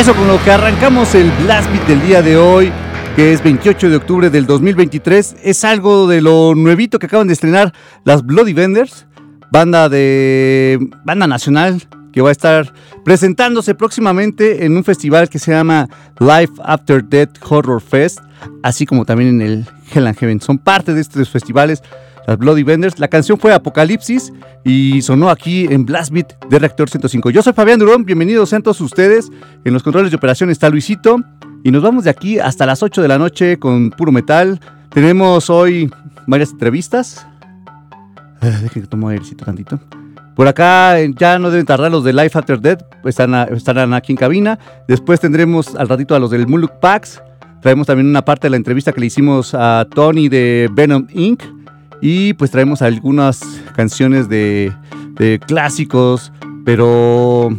Eso con lo que arrancamos el Blast Beat del día de hoy, que es 28 de octubre del 2023, es algo de lo nuevito que acaban de estrenar las Bloody Vendors, banda de banda nacional que va a estar presentándose próximamente en un festival que se llama Life After Death Horror Fest, así como también en el Hell and Heaven. Son parte de estos festivales Bloody Vendors. La canción fue Apocalipsis y sonó aquí en Blast Beat de Reactor 105. Yo soy Fabián Durón, bienvenidos sean todos ustedes. En los controles de operación está Luisito y nos vamos de aquí hasta las 8 de la noche con puro metal. Tenemos hoy varias entrevistas. Uh, dejen que tomo airecito tantito. Por acá ya no deben tardar los de Life After Death, pues estarán aquí en cabina. Después tendremos al ratito a los del Muluk Pax. Traemos también una parte de la entrevista que le hicimos a Tony de Venom Inc. Y pues traemos algunas canciones de, clásicos, pero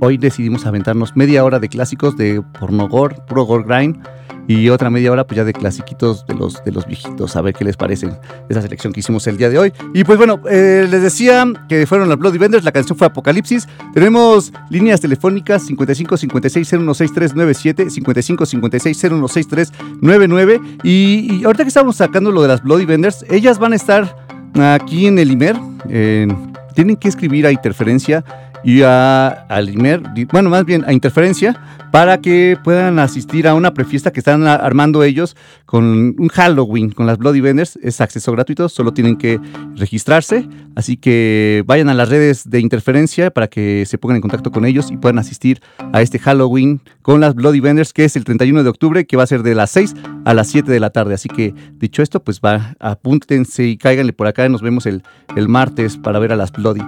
hoy decidimos aventarnos media hora de clásicos de pornogor, puro gore grind y otra media hora pues ya de clasiquitos de los, de los viejitos, a ver qué les parece esa selección que hicimos el día de hoy. Y pues bueno, eh, les decía que fueron las Bloody Vendors, la canción fue Apocalipsis, tenemos líneas telefónicas 55 56 016397, 55 56 016399 y, y ahorita que estamos sacando lo de las Bloody Vendors, ellas van a estar aquí en el IMER, tienen que escribir a interferencia y a, al IMER, bueno, más bien a interferencia, para que puedan asistir a una prefiesta que están armando ellos con un Halloween con las Bloody Vendors. Es acceso gratuito, solo tienen que registrarse. Así que vayan a las redes de interferencia para que se pongan en contacto con ellos y puedan asistir a este Halloween con las Bloody Vendors, que es el 31 de octubre, que va a ser de las 6 a las 7 de la tarde. Así que dicho esto, pues va, apúntense y cáiganle por acá. Nos vemos el, el martes para ver a las Bloody.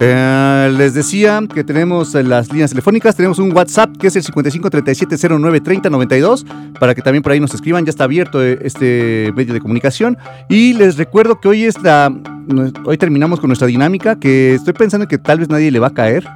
Eh, les decía que tenemos las líneas telefónicas, tenemos un WhatsApp que es el 5537093092 para que también por ahí nos escriban, ya está abierto eh, este medio de comunicación. Y les recuerdo que hoy es la hoy terminamos con nuestra dinámica que estoy pensando que tal vez nadie le va a caer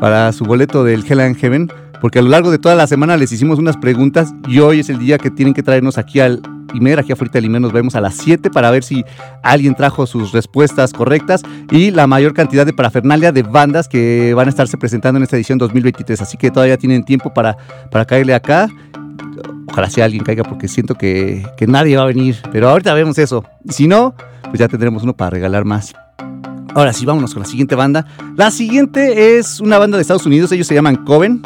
para su boleto del Hell and Heaven porque a lo largo de toda la semana les hicimos unas preguntas y hoy es el día que tienen que traernos aquí al Imer, aquí afuera del Imer nos vemos a las 7 para ver si alguien trajo sus respuestas correctas y la mayor cantidad de parafernalia de bandas que van a estarse presentando en esta edición 2023. Así que todavía tienen tiempo para, para caerle acá. Ojalá sea alguien caiga porque siento que, que nadie va a venir. Pero ahorita vemos eso. Si no, pues ya tendremos uno para regalar más. Ahora sí, vámonos con la siguiente banda. La siguiente es una banda de Estados Unidos, ellos se llaman Coven.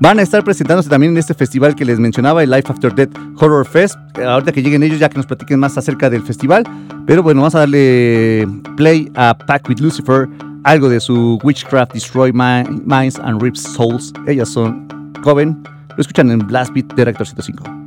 Van a estar presentándose también en este festival que les mencionaba, el Life After Death Horror Fest. Ahorita que lleguen ellos ya que nos platiquen más acerca del festival. Pero bueno, vamos a darle play a Pack with Lucifer, algo de su Witchcraft Destroy Minds and Rips Souls. Ellas son Coven. Lo escuchan en Blast Beat de Rector 105.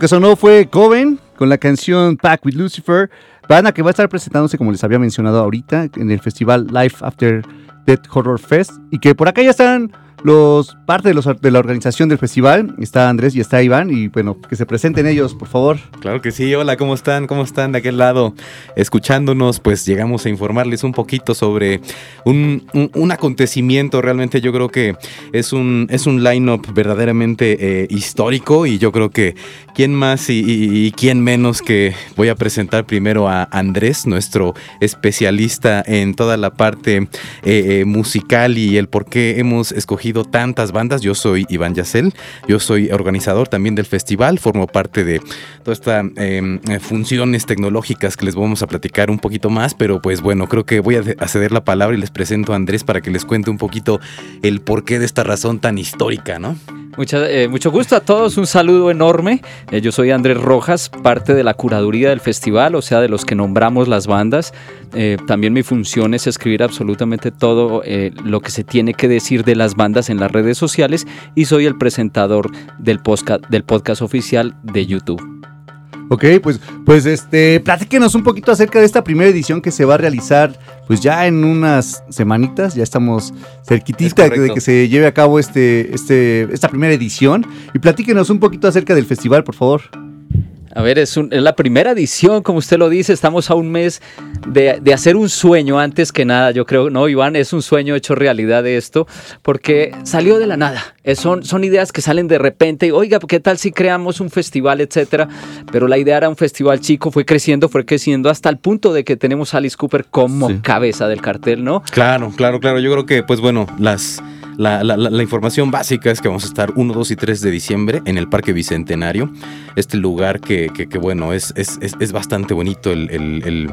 Que sonó fue Coven con la canción Pack with Lucifer, banda que va a estar presentándose, como les había mencionado ahorita, en el festival Life After Death Horror Fest. Y que por acá ya están los parte de, la organización del festival. Está Andrés y está Iván. Y bueno, que se presenten ellos, por favor. Claro que sí. Hola, ¿cómo están? ¿Cómo están de aquel lado? Escuchándonos, pues llegamos a informarles un poquito sobre un, acontecimiento. Realmente yo creo que es un, es un line-up verdaderamente eh, histórico. Y yo creo que quién más y, quién menos que voy a presentar primero a Andrés, nuestro especialista en toda la parte eh, eh, musical y el por qué hemos escogido tantas bandas. Yo soy Iván Yacel, yo soy organizador también del festival, formo parte de todas estas em, funciones tecnológicas que les vamos a platicar un poquito más, pero pues bueno, creo que voy a ceder la palabra y les presento a Andrés para que les cuente un poquito el porqué de esta razón tan histórica, ¿no? Eh, mucho gusto a todos, un saludo enorme. Eh, yo soy Andrés Rojas, parte de la curaduría del festival, o sea, de los que nombramos las bandas. Eh, también mi función es escribir absolutamente todo lo que se tiene que decir de las bandas en las redes sociales y soy el presentador del podcast, del podcast oficial de YouTube. Ok, pues, pues este, platíquenos un poquito acerca de esta primera edición que se va a realizar, pues ya en unas semanitas, ya estamos cerquitita de que se lleve a cabo este, este, esta primera edición. Y platíquenos un poquito acerca del festival, por favor. A ver, es, la primera edición, como usted lo dice, estamos a un mes de, hacer un sueño antes que nada, yo creo, ¿no, Iván? Es un sueño hecho realidad de esto, porque salió de la nada. son, son ideas que salen de repente, y, oiga, ¿qué tal si creamos un festival, etcétera? Pero la idea era un festival chico, fue creciendo, fue creciendo hasta el punto de que tenemos a Alice Cooper como cabeza del cartel, ¿no? Claro, claro, claro. Yo creo que, pues bueno, las la, información básica es que vamos a estar 1, 2 y 3 de diciembre en el Parque Bicentenario. Este lugar que, bueno, es, es, bastante bonito el,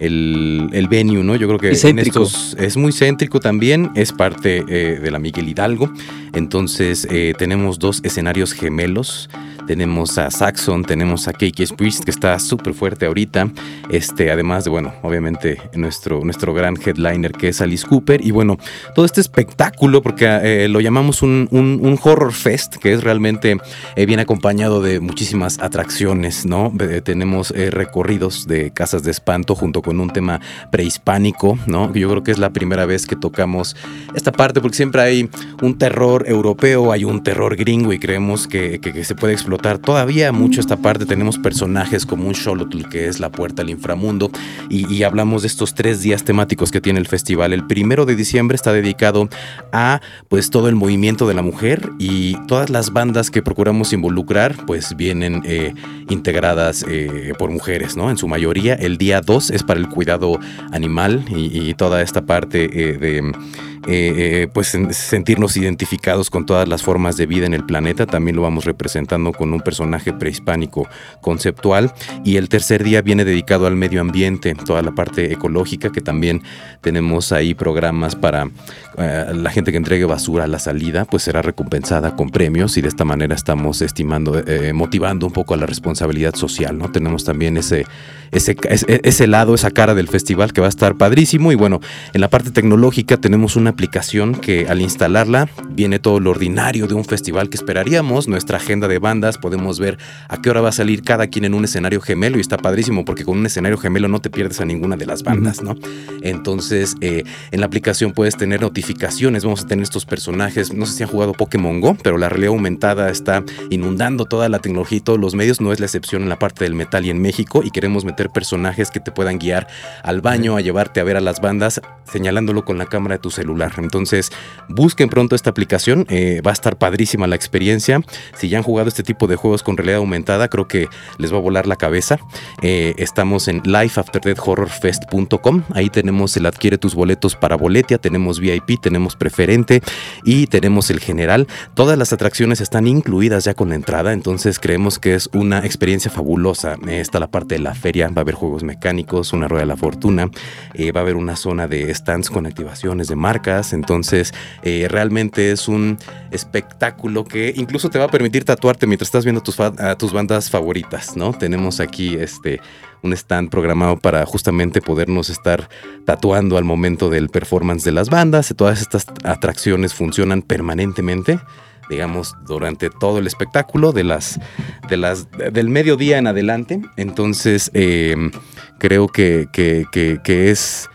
el venue, ¿no? Yo creo que en estos es muy céntrico también, es parte eh, de la Miguel Hidalgo. Entonces eh, tenemos dos escenarios gemelos tenemos a Saxon, tenemos a KK Priest, que está súper fuerte ahorita. Este, además de, bueno, obviamente nuestro, nuestro gran headliner que es Alice Cooper. Y bueno, todo este espectáculo, porque eh, lo llamamos un, horror fest, que es realmente eh, bien acompañado de muchísimas atracciones, ¿no? Eh, tenemos recorridos de casas de espanto junto con un tema prehispánico, ¿no? Yo creo que es la primera vez que tocamos esta parte, porque siempre hay un terror europeo, hay un terror gringo y creemos que se puede explotar todavía mucho esta parte. Tenemos personajes como un Xolotl, que es la puerta al inframundo, y, hablamos de estos tres días temáticos que tiene el festival. El primero de diciembre está dedicado a pues todo el movimiento de la mujer y todas las bandas que procuramos involucrar, pues vienen eh, integradas eh, por mujeres, ¿no? En su mayoría. El día 2 es para el cuidado animal y, toda esta parte eh, de eh, eh, pues sentirnos identificados con todas las formas de vida en el planeta. También lo vamos representando con un personaje prehispánico conceptual. Y el tercer día viene dedicado al medio ambiente, toda la parte ecológica, que también tenemos ahí programas para eh, la gente que entregue basura a la salida, pues será recompensada con premios y de esta manera estamos estimando, motivando un poco a la responsabilidad social, ¿no? Tenemos también ese, ese, ese lado, esa cara del festival que va a estar padrísimo. Y bueno, en la parte tecnológica tenemos una aplicación que al instalarla viene todo lo ordinario de un festival que esperaríamos, nuestra agenda de bandas, podemos ver a qué hora va a salir cada quien en un escenario gemelo y está padrísimo porque con un escenario gemelo no te pierdes a ninguna de las bandas, ¿no? Entonces, eh, en la aplicación puedes tener notificaciones, vamos a tener estos personajes, no sé si han jugado Pokémon Go, pero la realidad aumentada está inundando toda la tecnología y todos los medios, no es la excepción en la parte del metal y en México y queremos meter personajes que te puedan guiar al baño, a llevarte a ver a las bandas, señalándolo con la cámara de tu celular. Entonces, busquen pronto esta aplicación, eh, va a estar padrísima la experiencia. Si ya han jugado este tipo de juegos con realidad aumentada, creo que les va a volar la cabeza. Eh, estamos en lifeafterdeathhorrorfest.com, ahí tenemos el adquiere tus boletos para boletia, tenemos VIP, tenemos preferente y tenemos el general. Todas las atracciones están incluidas ya con la entrada, entonces creemos que es una experiencia fabulosa. Eh, está la parte de la feria, va a haber juegos mecánicos, una rueda de la fortuna, va a haber una zona de stands con activaciones de entonces, eh, realmente es un espectáculo que incluso te va a permitir tatuarte mientras estás viendo tus, a tus bandas favoritas, ¿no? Tenemos aquí este un stand programado para justamente podernos estar tatuando al momento del performance de las bandas. Todas estas atracciones funcionan permanentemente digamos, durante todo el espectáculo, de las, de las, del mediodía en adelante. Entonces, em, creo que, que, es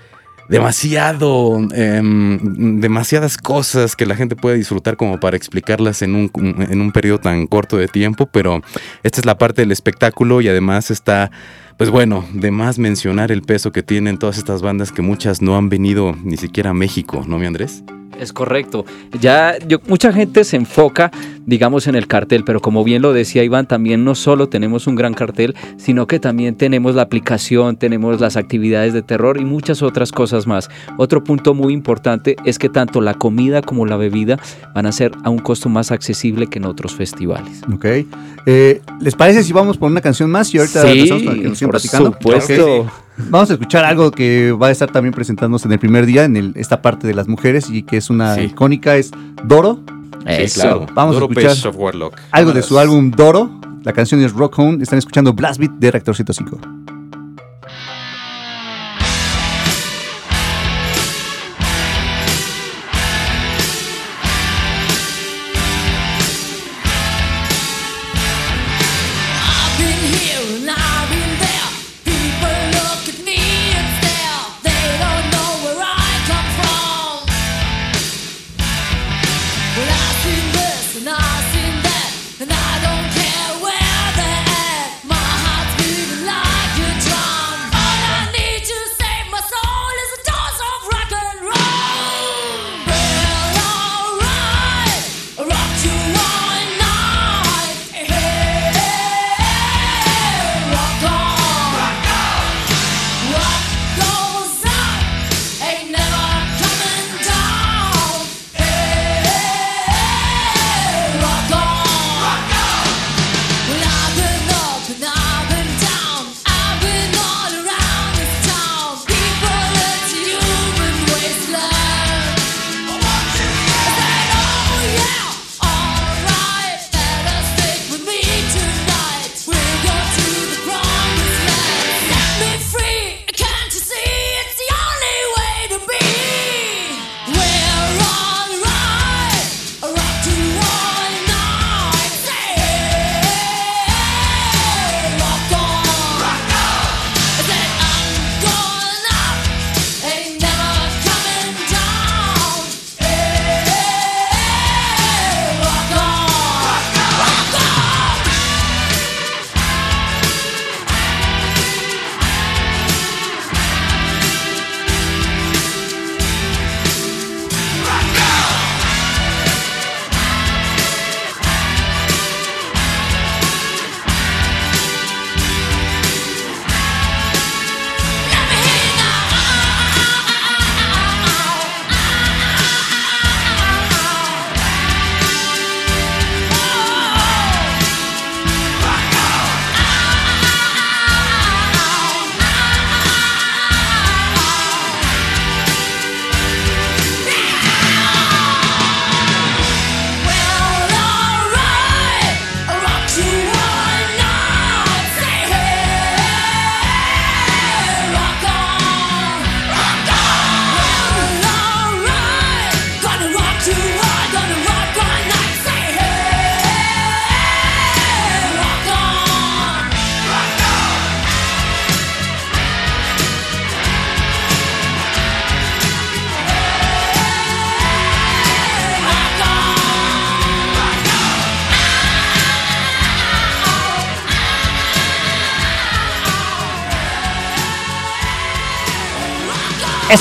demasiado, em, demasiadas cosas que la gente puede disfrutar como para explicarlas en un, en un periodo tan corto de tiempo, pero esta es la parte del espectáculo y además está pues bueno, de más mencionar el peso que tienen todas estas bandas que muchas no han venido ni siquiera a México, ¿no, mi Andrés? Es correcto. Ya mucha gente se enfoca, digamos, en el cartel, pero como bien lo decía Iván, también no solo tenemos un gran cartel, sino que también tenemos la aplicación, tenemos las actividades de terror y muchas otras cosas más. Otro punto muy importante es que tanto la comida como la bebida van a ser a un costo más accesible que en otros festivales. Ok. Eh, ¿Les parece si vamos por una canción más y ahorita sí, para que nos sigan por Supuesto. Vamos a escuchar algo que va a estar también presentándose en el primer día, en esta parte de las mujeres, y que es una icónica, es Doro. Eso. Vamos a escuchar algo de su álbum Doro. La canción es Rock Home. Están escuchando Blast Beat de Reactor 105.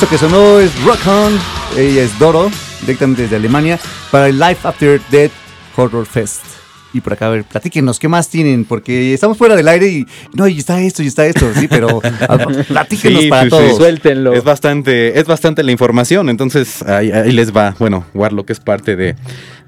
Eso que sonó es Rock On, ella es Doro, directamente desde Alemania, para el Life After Death Horror Fest. Y por acá, a ver, platíquenos, ¿qué más tienen? Porque estamos fuera del aire y no, y está esto, y está esto, sí, pero platíquenos para todos. suéltenlo. Es bastante, es bastante la información, entonces ahí, ahí les va. Bueno, Warlock es parte de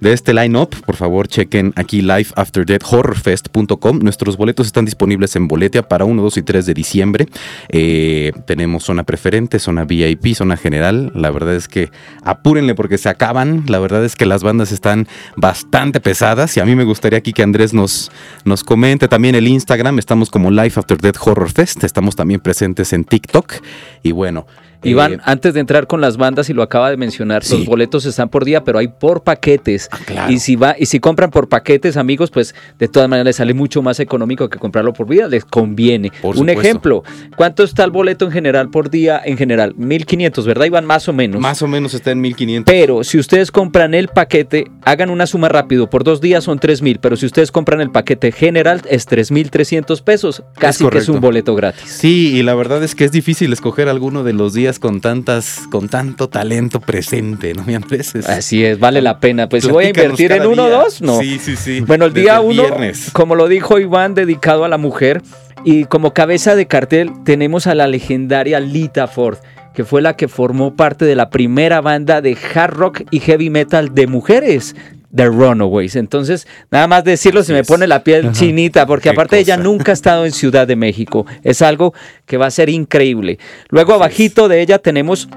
de este line-up, por favor chequen aquí lifeafterdeathhorrorfest.com. Nuestros boletos están disponibles en Boletia para 1, 2 y 3 de diciembre. Eh, tenemos zona preferente, zona VIP, zona general. La verdad es que apúrenle porque se acaban. La verdad es que las bandas están bastante pesadas y a mí me gustaría aquí que Andrés nos, nos comente también el Instagram. Estamos como Life After Death Horror Fest. Estamos también presentes en TikTok. Y bueno, Iván, Eh, antes de entrar con las bandas, y lo acaba de mencionar, Sí. los boletos están por día, pero hay por paquetes. Ah, claro. Y si va, y si compran por paquetes, amigos, pues de todas maneras les sale mucho más económico que comprarlo por vida, les conviene. Por Un supuesto. ejemplo, ¿cuánto está el boleto en general por día? En general, 1500, ¿verdad, Iván? Más o menos. Más o menos está en 1500. Pero si ustedes compran el paquete, hagan una suma rápido, por dos días son 3000, pero si ustedes compran el paquete general es 3300 pesos, casi que es un boleto gratis. Sí, y la verdad es que es difícil escoger alguno de los días con tantas, con tanto talento presente, ¿no? Mi Andrés? Es- Así es, vale la pena. Pues si voy a invertir en uno o dos, no. Sí, sí, sí. Bueno, el Desde día uno, viernes. como lo dijo Iván, dedicado a la mujer, y como cabeza de cartel tenemos a la legendaria Lita Ford, que fue la que formó parte de la primera banda de hard rock y heavy metal de mujeres. The Runaways. Entonces, nada más decirlo, se me pone la piel chinita, porque Qué aparte ella cosa. nunca ha estado en Ciudad de México. Es algo que va a ser increíble. Luego, abajito de ella tenemos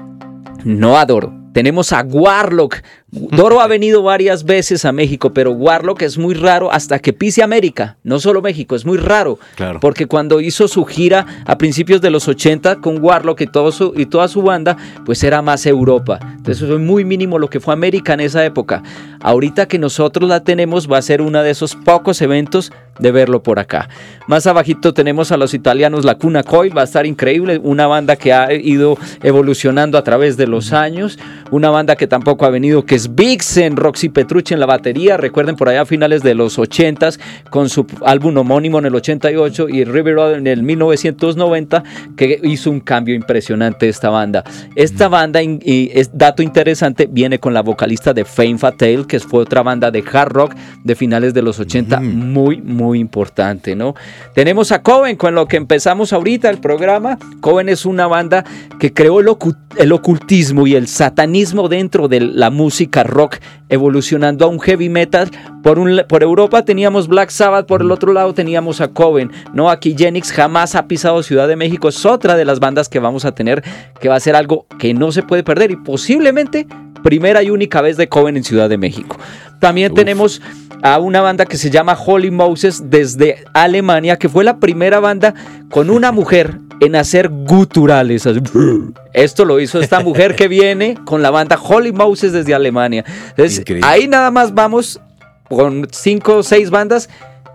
no a Doro. Tenemos a Warlock. Doro ha venido varias veces a México, pero Warlock es muy raro hasta que pise América. No solo México, es muy raro. Claro. Porque cuando hizo su gira a principios de los 80 con Warlock y, todo su, y toda su banda, pues era más Europa. Entonces fue muy mínimo lo que fue América en esa época. Ahorita que nosotros la tenemos, va a ser uno de esos pocos eventos de verlo por acá. Más abajito tenemos a los italianos La Cuna Coil, va a estar increíble, una banda que ha ido evolucionando a través de los años, una banda que tampoco ha venido, que es Vixen, Roxy Petrucci en la batería, recuerden por allá a finales de los 80s, con su álbum homónimo en el 88 y River Road en el 1990, que hizo un cambio impresionante esta banda. Esta banda, in- y es dato interesante, viene con la vocalista de Fame Fatale, que fue otra banda de hard rock de finales de los 80, muy, muy importante, ¿no? Tenemos a Coven, con lo que empezamos ahorita el programa. Coven es una banda que creó el ocultismo y el satanismo dentro de la música rock, evolucionando a un heavy metal. Por, un, por Europa teníamos Black Sabbath, por el otro lado teníamos a Coven, ¿no? Aquí Genix jamás ha pisado Ciudad de México, es otra de las bandas que vamos a tener, que va a ser algo que no se puede perder y posiblemente primera y única vez de Coven en Ciudad de México. También Uf. tenemos a una banda que se llama Holy Moses desde Alemania, que fue la primera banda con una mujer en hacer guturales. Esto lo hizo esta mujer que viene con la banda Holy Moses desde Alemania. Entonces, Increíble. ahí nada más vamos con cinco o seis bandas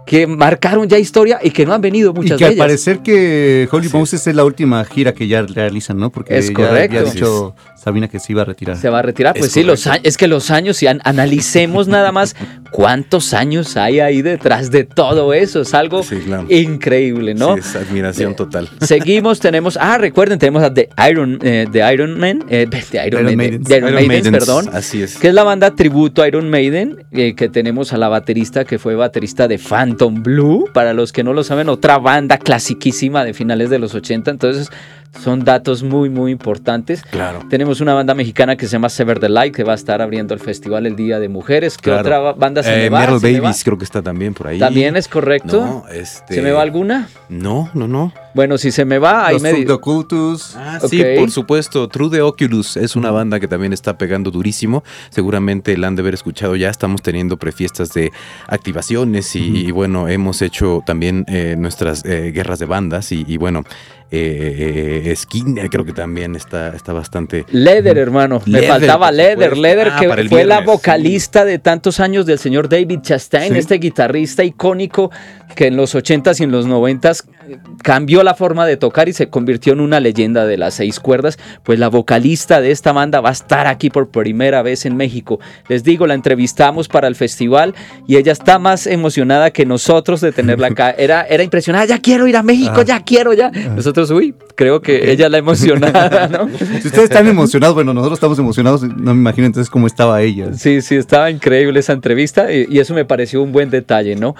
que marcaron ya historia y que no han venido Y muchas que de al ellas. parecer que Holy Moses es la última gira que ya realizan, ¿no? Porque Es ya correcto. había dicho Sabina que se iba a retirar. Se va a retirar. Es Pues sí, los correcto. años, es que los años, si an- analicemos nada más cuántos años hay ahí detrás de todo eso. Es algo Sí, claro. increíble, ¿no? Sí, es admiración total. Seguimos, tenemos, ah, recuerden, tenemos a The Iron, eh, The Iron Man, eh, The Iron, Iron Man, Maidens. The Iron Iron Maidens, Maidens, perdón, Así es. que es la banda tributo a Iron Maiden, eh, que tenemos a la baterista que fue baterista de Phantom Blue, para los que no lo saben, otra banda clasiquísima de finales de los 80, entonces son datos muy, muy importantes. Claro. Tenemos una banda mexicana que se llama Sever the Light, que va a estar abriendo el festival el Día de Mujeres. ¿Qué Claro. otra ba- banda se Eh, me va? Meryl ¿Se me va? Babies creo que está también por ahí. ¿También es correcto? No, este... ¿Se me va alguna? No, no, no. Bueno, si se me va, ahí Los me... Subdocultus. Ah, sí, por supuesto. True the Oculus es una banda que también está pegando durísimo. Seguramente la han de haber escuchado ya. Estamos teniendo prefiestas de activaciones y, y bueno, hemos hecho también eh, nuestras eh, guerras de bandas y, y bueno, eh, Skinner creo que también está, está bastante... Leather, hermano. Me faltaba supuesto. Leather, Ah, que fue la vocalista de tantos años del señor David Chastain, Sí. este guitarrista icónico que en los 80s y en los 90s cambió la forma de tocar y se convirtió en una leyenda de las seis cuerdas. Pues la vocalista de esta banda va a estar aquí por primera vez en México. Les digo, la entrevistamos para el festival y ella está más emocionada que nosotros de tenerla acá. Era, era impresionada, ya quiero ir a México, Ah. ya quiero, ya. Nosotros, uy, creo que ella la emocionada, ¿no? Si ustedes están emocionados, bueno, nosotros estamos emocionados, no me imagino entonces cómo estaba ella. Sí, sí, estaba increíble esa entrevista y, y eso me pareció un buen detalle, ¿no?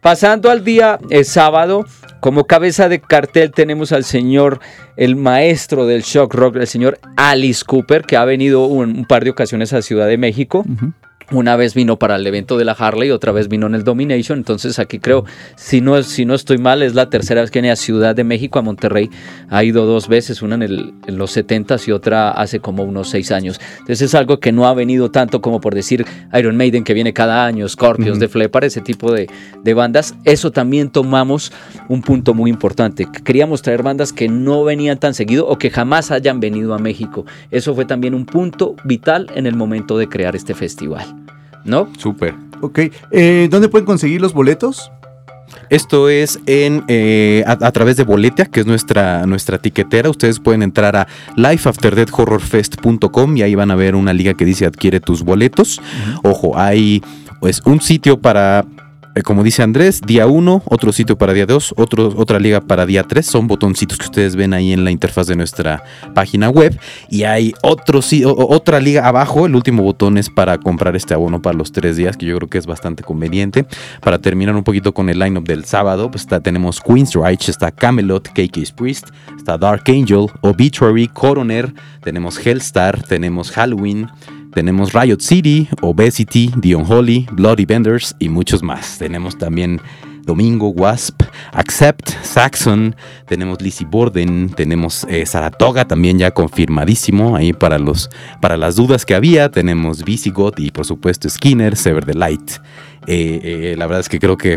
Pasando al día eh, sábado, como cabeza de cartel tenemos al señor, el maestro del shock rock, el señor Alice Cooper, que ha venido un, un par de ocasiones a Ciudad de México. Ujú. Una vez vino para el evento de la Harley, otra vez vino en el Domination. Entonces aquí creo, si no, si no estoy mal, es la tercera vez que viene a Ciudad de México, a Monterrey. Ha ido dos veces, una en, el, en los 70 y otra hace como unos seis años. Entonces es algo que no ha venido tanto como por decir Iron Maiden que viene cada año, Scorpions, de Flepar, ese tipo de, de bandas. Eso también tomamos un punto muy importante. Queríamos traer bandas que no venían tan seguido o que jamás hayan venido a México. Eso fue también un punto vital en el momento de crear este festival. ¿No? Súper. Ok. Eh, ¿Dónde pueden conseguir los boletos? Esto es en eh, a, a, través de Boletia, que es nuestra, nuestra tiquetera. Ustedes pueden entrar a lifeafterdeathhorrorfest.com y ahí van a ver una liga que dice adquiere tus boletos. Uh -huh. Ojo, hay pues un sitio para como dice Andrés, día 1, otro sitio para día 2, otra liga para día 3. Son botoncitos que ustedes ven ahí en la interfaz de nuestra página web. Y hay otro, otra liga abajo. El último botón es para comprar este abono para los tres días, que yo creo que es bastante conveniente. Para terminar un poquito con el lineup del sábado, pues está, tenemos Queen's Reich, está Camelot, KK's Priest, está Dark Angel, Obituary, Coroner, tenemos Hellstar, tenemos Halloween. Tenemos Riot City, Obesity, The Unholy, Bloody Benders y muchos más. Tenemos también Domingo, Wasp, Accept, Saxon, tenemos Lizzie Borden, tenemos eh, Saratoga también ya confirmadísimo ahí para, los, para las dudas que había. Tenemos Visigoth y por supuesto Skinner, Sever the Light. Eh, eh, la verdad es que creo que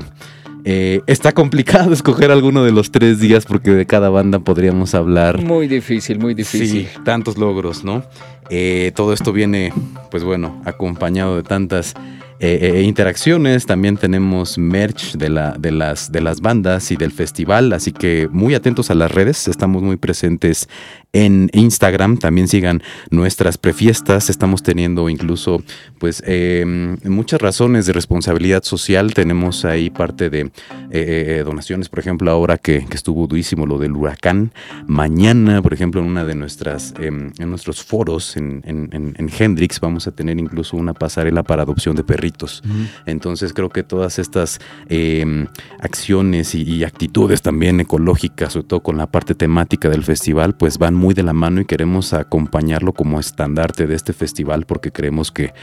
eh, está complicado escoger alguno de los tres días porque de cada banda podríamos hablar. Muy difícil, muy difícil. Sí, tantos logros, ¿no? Eh, todo esto viene, pues bueno, acompañado de tantas eh, interacciones. También tenemos merch de, la, de, las, de las bandas y del festival, así que muy atentos a las redes. Estamos muy presentes en Instagram. También sigan nuestras prefiestas. Estamos teniendo incluso, pues, eh, muchas razones de responsabilidad social. Tenemos ahí parte de eh, donaciones, por ejemplo, ahora que, estuvo durísimo lo del huracán. Mañana, por ejemplo, en una de nuestras, eh, en nuestros foros en, en, en, Hendrix, vamos a tener incluso una pasarela para adopción de perritos. Entonces, creo que todas estas em, acciones y, actitudes también ecológicas, sobre todo con la parte temática del festival, pues van muy de la mano y queremos acompañarlo como estandarte de este festival porque creemos que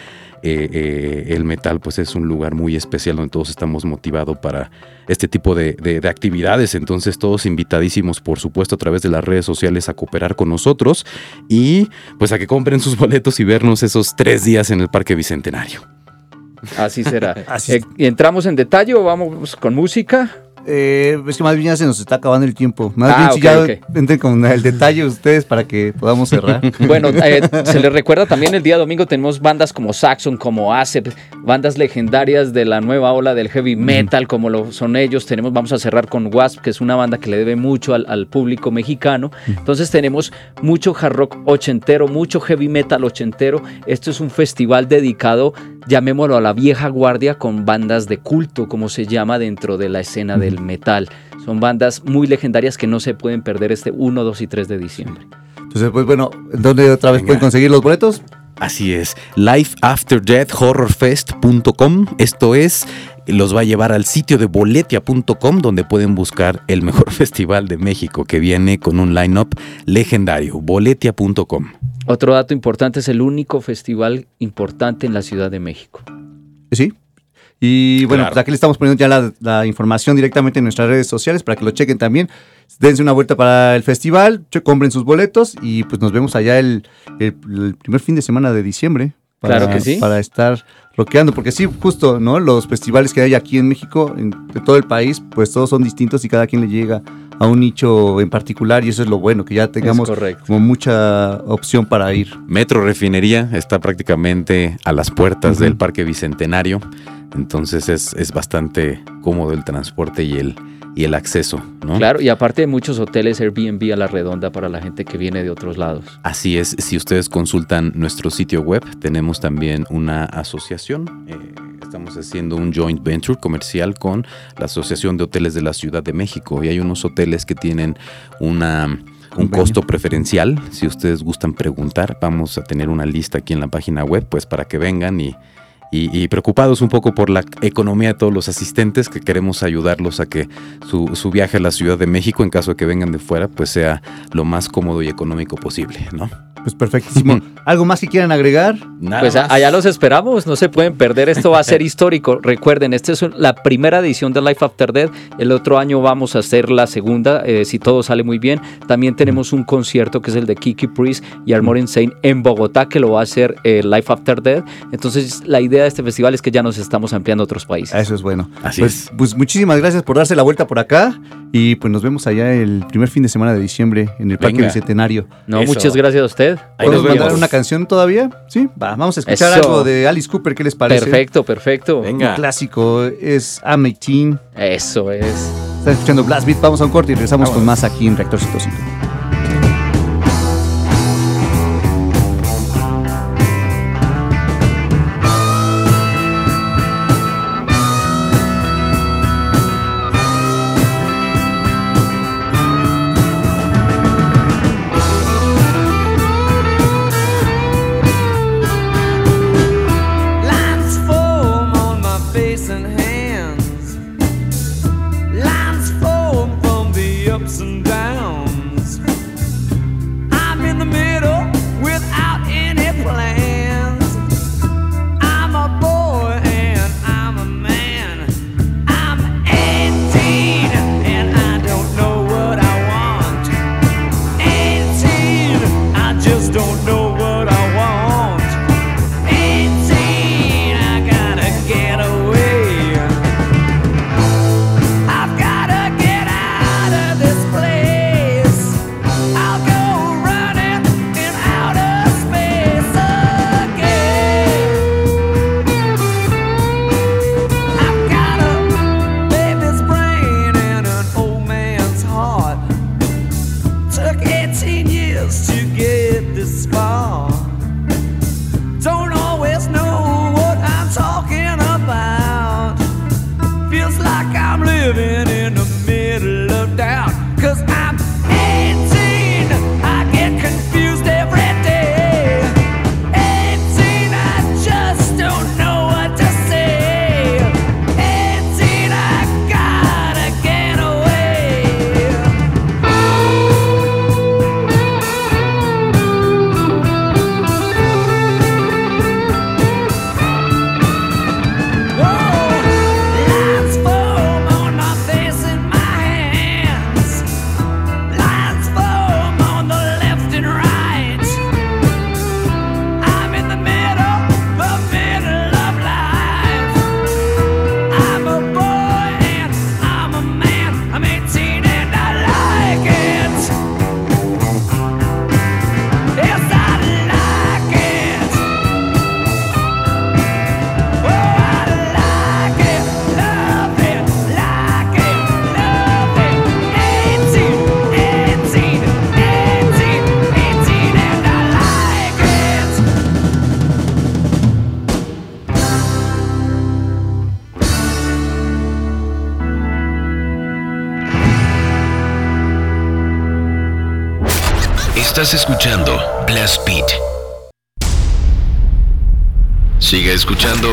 eh, eh, el metal pues es un lugar muy especial donde todos estamos motivados para este tipo de, de, de, actividades. Entonces todos invitadísimos por supuesto a través de las redes sociales a cooperar con nosotros y pues a que compren sus boletos y vernos esos tres días en el Parque Bicentenario. Así será. Así eh, ¿Entramos en detalle o vamos con música? Eh, es que más bien ya se nos está acabando el tiempo. Más ah, bien okay, si ya okay. entren con el detalle ustedes para que podamos cerrar. bueno, eh, se les recuerda también el día domingo tenemos bandas como Saxon, como ACEP, bandas legendarias de la nueva ola del heavy metal, mm. como lo son ellos. Tenemos, vamos a cerrar con Wasp, que es una banda que le debe mucho al, al público mexicano. Mm. Entonces tenemos mucho hard rock ochentero, mucho heavy metal ochentero. Esto es un festival dedicado, llamémoslo a la vieja guardia, con bandas de culto, como se llama dentro de la escena del metal. Son bandas muy legendarias que no se pueden perder este 1, 2 y 3 de diciembre. Entonces, pues bueno, ¿dónde otra vez Venga. pueden conseguir los boletos? Así es, lifeafterdeathhorrorfest.com. Esto es, los va a llevar al sitio de boletia.com donde pueden buscar el mejor festival de México que viene con un line-up legendario, boletia.com. Otro dato importante, es el único festival importante en la Ciudad de México. Sí, y bueno, claro. pues aquí le estamos poniendo ya la, la, información directamente en nuestras redes sociales para que lo chequen también. Dense una vuelta para el festival, compren sus boletos y pues nos vemos allá el, el, el primer fin de semana de diciembre. Para, claro que sí. Para estar rockeando, porque sí, justo, ¿no? Los festivales que hay aquí en México, en, de todo el país, pues todos son distintos y cada quien le llega a un nicho en particular y eso es lo bueno, que ya tengamos como mucha opción para ir. Metro Refinería está prácticamente a las puertas uh -huh. del Parque Bicentenario. Entonces es, es bastante cómodo el transporte y el, y el acceso, ¿no? Claro, y aparte de muchos hoteles Airbnb a la redonda para la gente que viene de otros lados. Así es, si ustedes consultan nuestro sitio web, tenemos también una asociación. Eh, estamos haciendo un joint venture comercial con la Asociación de Hoteles de la Ciudad de México y hay unos hoteles que tienen una un costo preferencial. Si ustedes gustan preguntar, vamos a tener una lista aquí en la página web, pues para que vengan y y, y, preocupados un poco por la economía de todos los asistentes, que queremos ayudarlos a que su, su, viaje a la Ciudad de México, en caso de que vengan de fuera, pues sea lo más cómodo y económico posible, ¿no? Pues perfectísimo. ¿Algo más que quieran agregar? Nada pues allá los esperamos, no se pueden perder, esto va a ser histórico. Recuerden, esta es la primera edición de Life After Death, el otro año vamos a hacer la segunda, eh, si todo sale muy bien. También tenemos un concierto que es el de Kiki Priest y Armor Insane en Bogotá, que lo va a hacer eh, Life After Death. Entonces, la idea de este festival es que ya nos estamos ampliando a otros países. Eso es bueno. Así pues, es. Pues muchísimas gracias por darse la vuelta por acá y pues nos vemos allá el primer fin de semana de diciembre en el Parque Bicentenario. No, muchas gracias a usted. ¿Podemos mandar una canción todavía? Sí, va, vamos a escuchar algo de Alice Cooper, ¿qué les parece? Perfecto, perfecto. Venga. Un clásico es I'm 18. Eso es. Están escuchando Blast Beat, vamos a un corte y regresamos con más aquí en Reactor 105.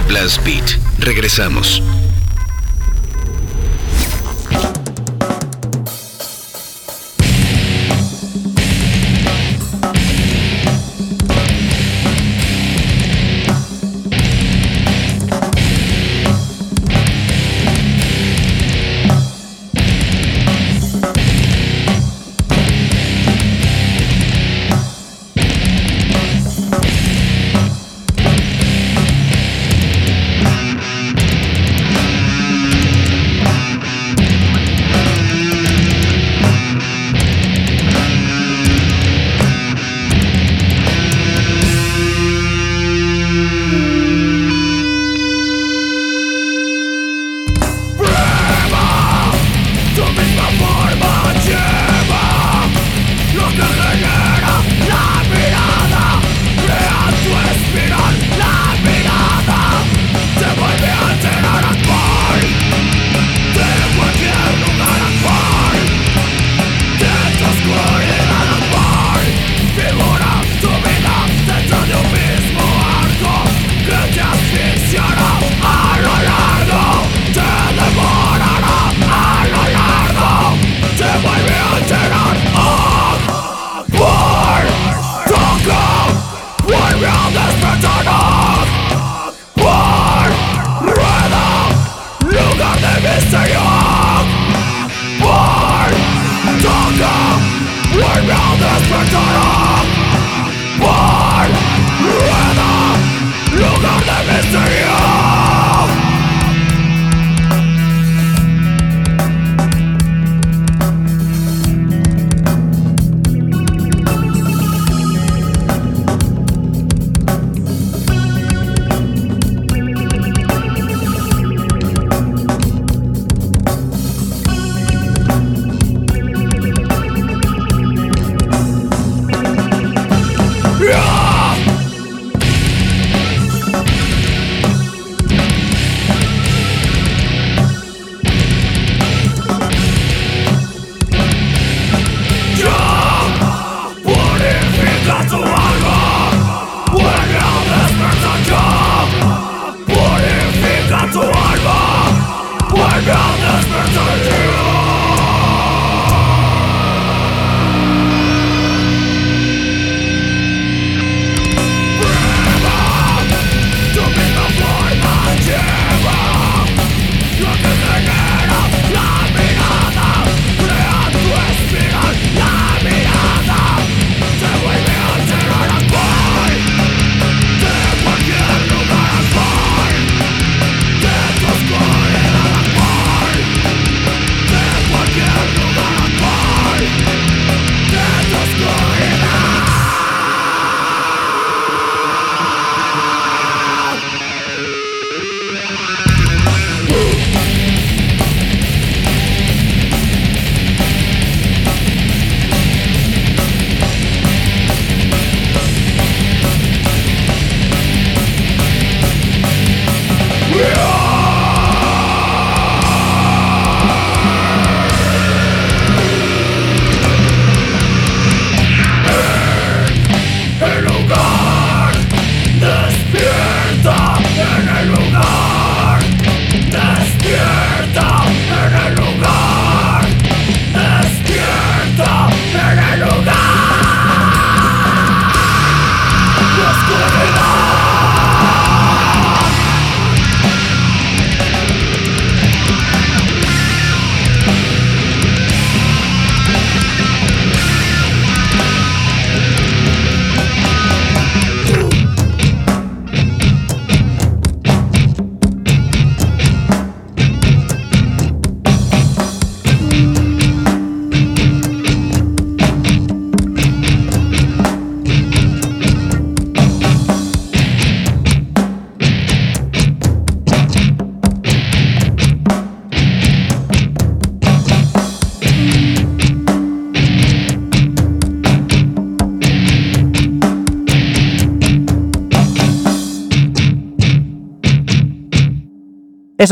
Blast Beat. Regresamos.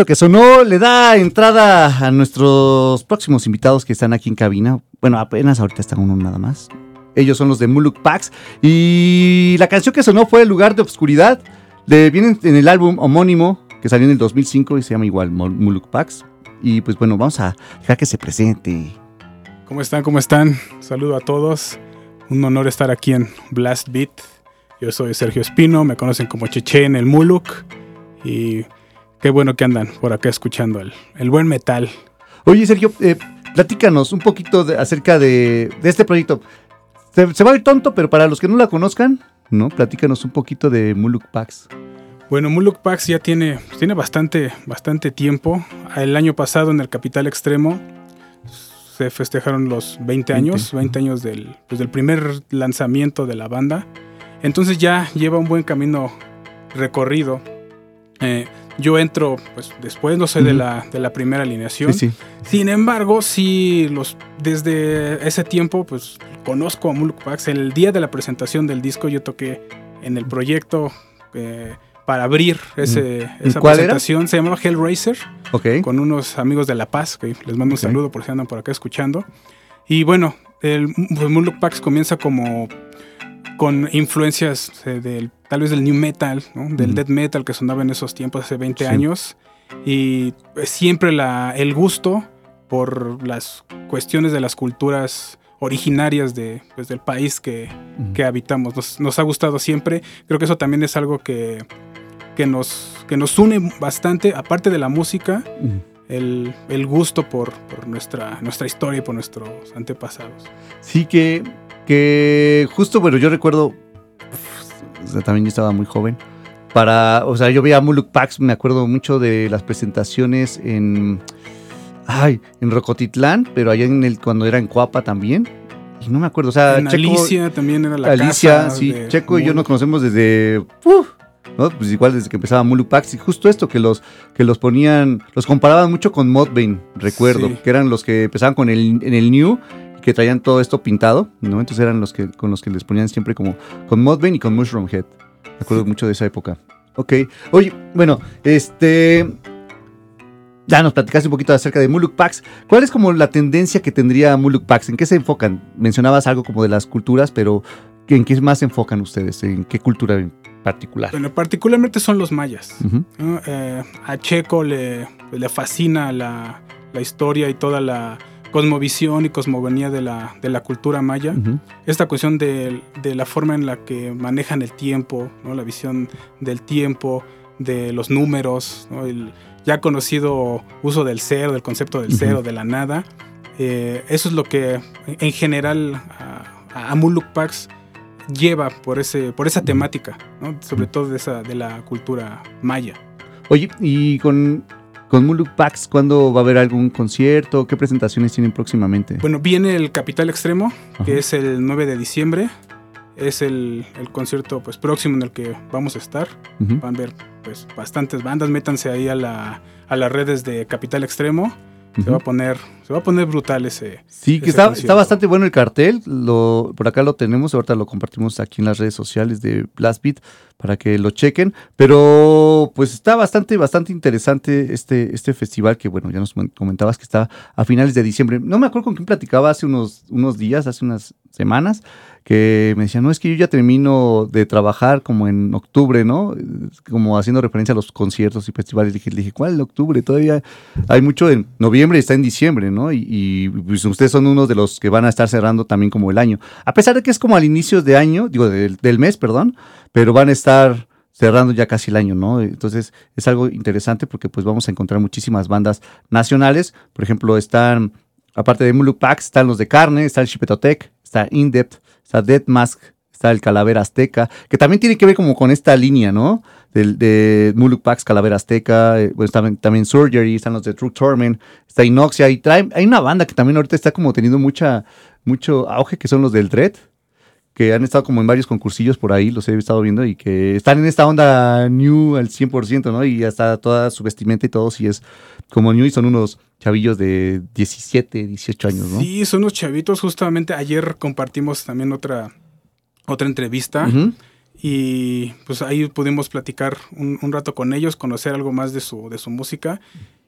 Que sonó le da entrada a nuestros próximos invitados que están aquí en cabina. Bueno, apenas ahorita están uno nada más. Ellos son los de Muluk Pax. Y la canción que sonó fue El lugar de obscuridad. De, viene en el álbum homónimo que salió en el 2005 y se llama igual Muluk Pax. Y pues bueno, vamos a dejar que se presente. ¿Cómo están? ¿Cómo están? Saludo a todos. Un honor estar aquí en Blast Beat. Yo soy Sergio Espino, me conocen como Cheche en el Muluk. Y Qué bueno que andan por acá escuchando el, el buen metal. Oye, Sergio, eh, platícanos un poquito acerca de, este proyecto. Se, va a ir tonto, pero para los que no la conozcan, ¿no? Platícanos un poquito de Muluk Pax. Bueno, Muluk Pax ya tiene, tiene bastante, bastante tiempo. El año pasado en el Capital Extremo se festejaron los 20 años, 20, años del, pues, del primer lanzamiento de la banda. Entonces ya lleva un buen camino recorrido. Eh, yo entro, pues después no soy de, la, de la primera alineación. Sin embargo, sí, los, desde ese tiempo, pues conozco a Muluk Pax. El día de la presentación del disco yo toqué en el proyecto eh, para abrir ese, esa presentación. Se llamaba Hellraiser. Con unos amigos de La Paz, que les mando un saludo por si andan por acá escuchando. Y bueno, el pues, Muluk Pax comienza como con influencias eh, del, tal vez del new metal, del death metal que sonaba en esos tiempos hace 20 años. Y siempre la, el gusto por las cuestiones de las culturas originarias de, pues, del país que, habitamos. Nos, ha gustado siempre. Creo que eso también es algo que, que, nos, que nos une bastante, aparte de la música. el, el gusto por, por, nuestra, nuestra historia y por nuestros antepasados. Sí, que, que justo, bueno, yo recuerdo, también yo estaba muy joven, para, o sea, yo veía Muluk Pax, me acuerdo mucho de las presentaciones en, ay, en Rocotitlán, pero allá en el, cuando era en Coapa también. Y no me acuerdo, o sea, en Checo, Alicia también era la Alicia, casa sí, Checo y yo nos conocemos desde. Pues igual desde que empezaba Muluk Pax y justo esto que los que los ponían, los comparaban mucho con Modbane, recuerdo, Sí. que eran los que empezaban con el en el New que traían todo esto pintado, ¿no? Entonces eran los que con los que les ponían siempre como con Modbane y con Mushroom Head. Me acuerdo mucho de esa época. Ok. Oye, bueno, este ya nos platicaste un poquito acerca de Muluk Pax. ¿Cuál es como la tendencia que tendría Muluk Pax? ¿En qué se enfocan? Mencionabas algo como de las culturas, pero ¿en qué más se enfocan ustedes? ¿En qué cultura en particular? Bueno, particularmente son los mayas. Eh, a Checo le, le fascina la, la historia y toda la cosmovisión y cosmogonía de la, de la cultura maya. Esta cuestión de, de la forma en la que manejan el tiempo, ¿no? la visión del tiempo, de los números, ¿no? el ya conocido uso del cero, del concepto del cero, de la nada. Eh, eso es lo que en general a, a Muluk Pax lleva por, ese, por esa temática, ¿no? sobre todo de, esa, de la cultura maya. Oye, y con, con Muluk Pax, ¿cuándo va a haber algún concierto? ¿Qué presentaciones tienen próximamente? Bueno, viene el Capital Extremo, que es el 9 de diciembre. Es el, el concierto pues, próximo en el que vamos a estar. Van a ver pues, bastantes bandas. Métanse ahí a, la, a las redes de Capital Extremo. Se, va a poner, se va a poner brutal ese. Sí, que está, está bastante bueno el cartel. Lo, por acá lo tenemos, ahorita lo compartimos aquí en las redes sociales de Blast Beat para que lo chequen. Pero pues está bastante, bastante interesante este, este festival que, bueno, ya nos comentabas que está a finales de diciembre. No me acuerdo con quién platicaba hace unos, unos días, hace unas semanas, que me decía, no, es que yo ya termino de trabajar como en octubre, ¿no? Como haciendo referencia a los conciertos y festivales. Dije, le dije, ¿cuál octubre? Todavía hay mucho en noviembre y está en diciembre, ¿no? Y, y, pues, ustedes son unos de los que van a estar cerrando también como el año. A pesar de que es como al inicio de año, digo, del, del mes, perdón, pero van a estar cerrando ya casi el año, ¿no? Entonces es algo interesante porque pues vamos a encontrar muchísimas bandas nacionales. Por ejemplo, están, aparte de Muluk Pax, están los de Carne, está el Chipetotec, está Indept, está Dead Mask, está el Calavera Azteca, que también tiene que ver como con esta línea, ¿no? De Muluk Pax, Calavera Azteca, eh, está también Surgery, están los de True Torment, está Inoxia, y trae, hay una banda que también ahorita está como teniendo mucha, mucho auge, que son los del Dread, que han estado como en varios concursillos por ahí, los he estado viendo, y que están en esta onda new al 100%, ¿no? Y hasta toda su vestimenta y todo, si es como new, y son unos chavillos de 17, 18 años, ¿no? Sí, son unos chavitos. Justamente ayer compartimos también otra, otra entrevista. Y pues ahí pudimos platicar un, un rato con ellos, conocer algo más de su, de su música.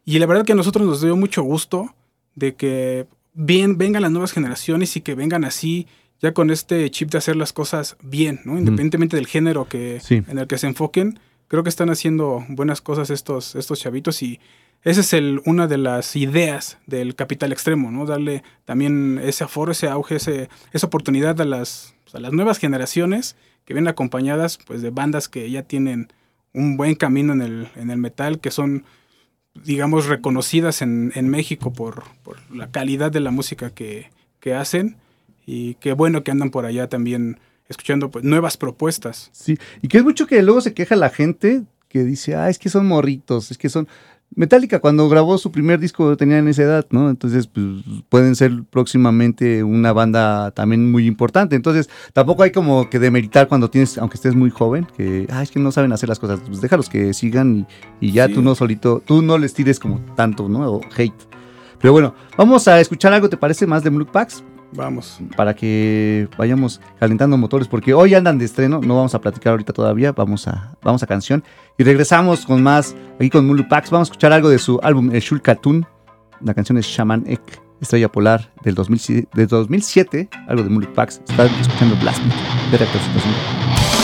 Y la verdad que a nosotros nos dio mucho gusto de que bien, vengan las nuevas generaciones y que vengan así, ya con este chip de hacer las cosas bien, ¿no? Independientemente del género que, Sí. en el que se enfoquen, creo que están haciendo buenas cosas estos, estos chavitos y esa es el, una de las ideas del capital extremo, ¿no? Darle también ese aforo, ese auge, ese, esa oportunidad a las, pues, a las nuevas generaciones que vienen acompañadas pues, de bandas que ya tienen un buen camino en el, en el metal, que son, digamos, reconocidas en, en México por, por la calidad de la música que, que hacen y qué bueno que andan por allá también escuchando pues, nuevas propuestas. Sí, y que es mucho que luego se queja la gente que dice, ah, es que son morritos, es que son... Metallica cuando grabó su primer disco tenían esa edad, ¿no? Entonces, pues, pueden ser próximamente una banda también muy importante. Entonces, tampoco hay como que demeritar cuando tienes, aunque estés muy joven, que, ah, es que no saben hacer las cosas. Pues déjalos que sigan y, y ya Sí. tú no solito, tú no les tires como tanto, ¿no? O hate. Pero bueno, vamos a escuchar algo, ¿te parece? Más de Blue Packs Vamos. para que vayamos calentando motores, porque hoy andan de estreno, no vamos a platicar ahorita todavía, vamos a, vamos a canción. Y regresamos con más aquí con Mulu Pax, vamos a escuchar algo de su álbum El Shul Katun, la canción es Shaman Ek, Estrella Polar del 2007, del 2007 algo de Mulu Pax, está escuchando Blast Beat de Reactor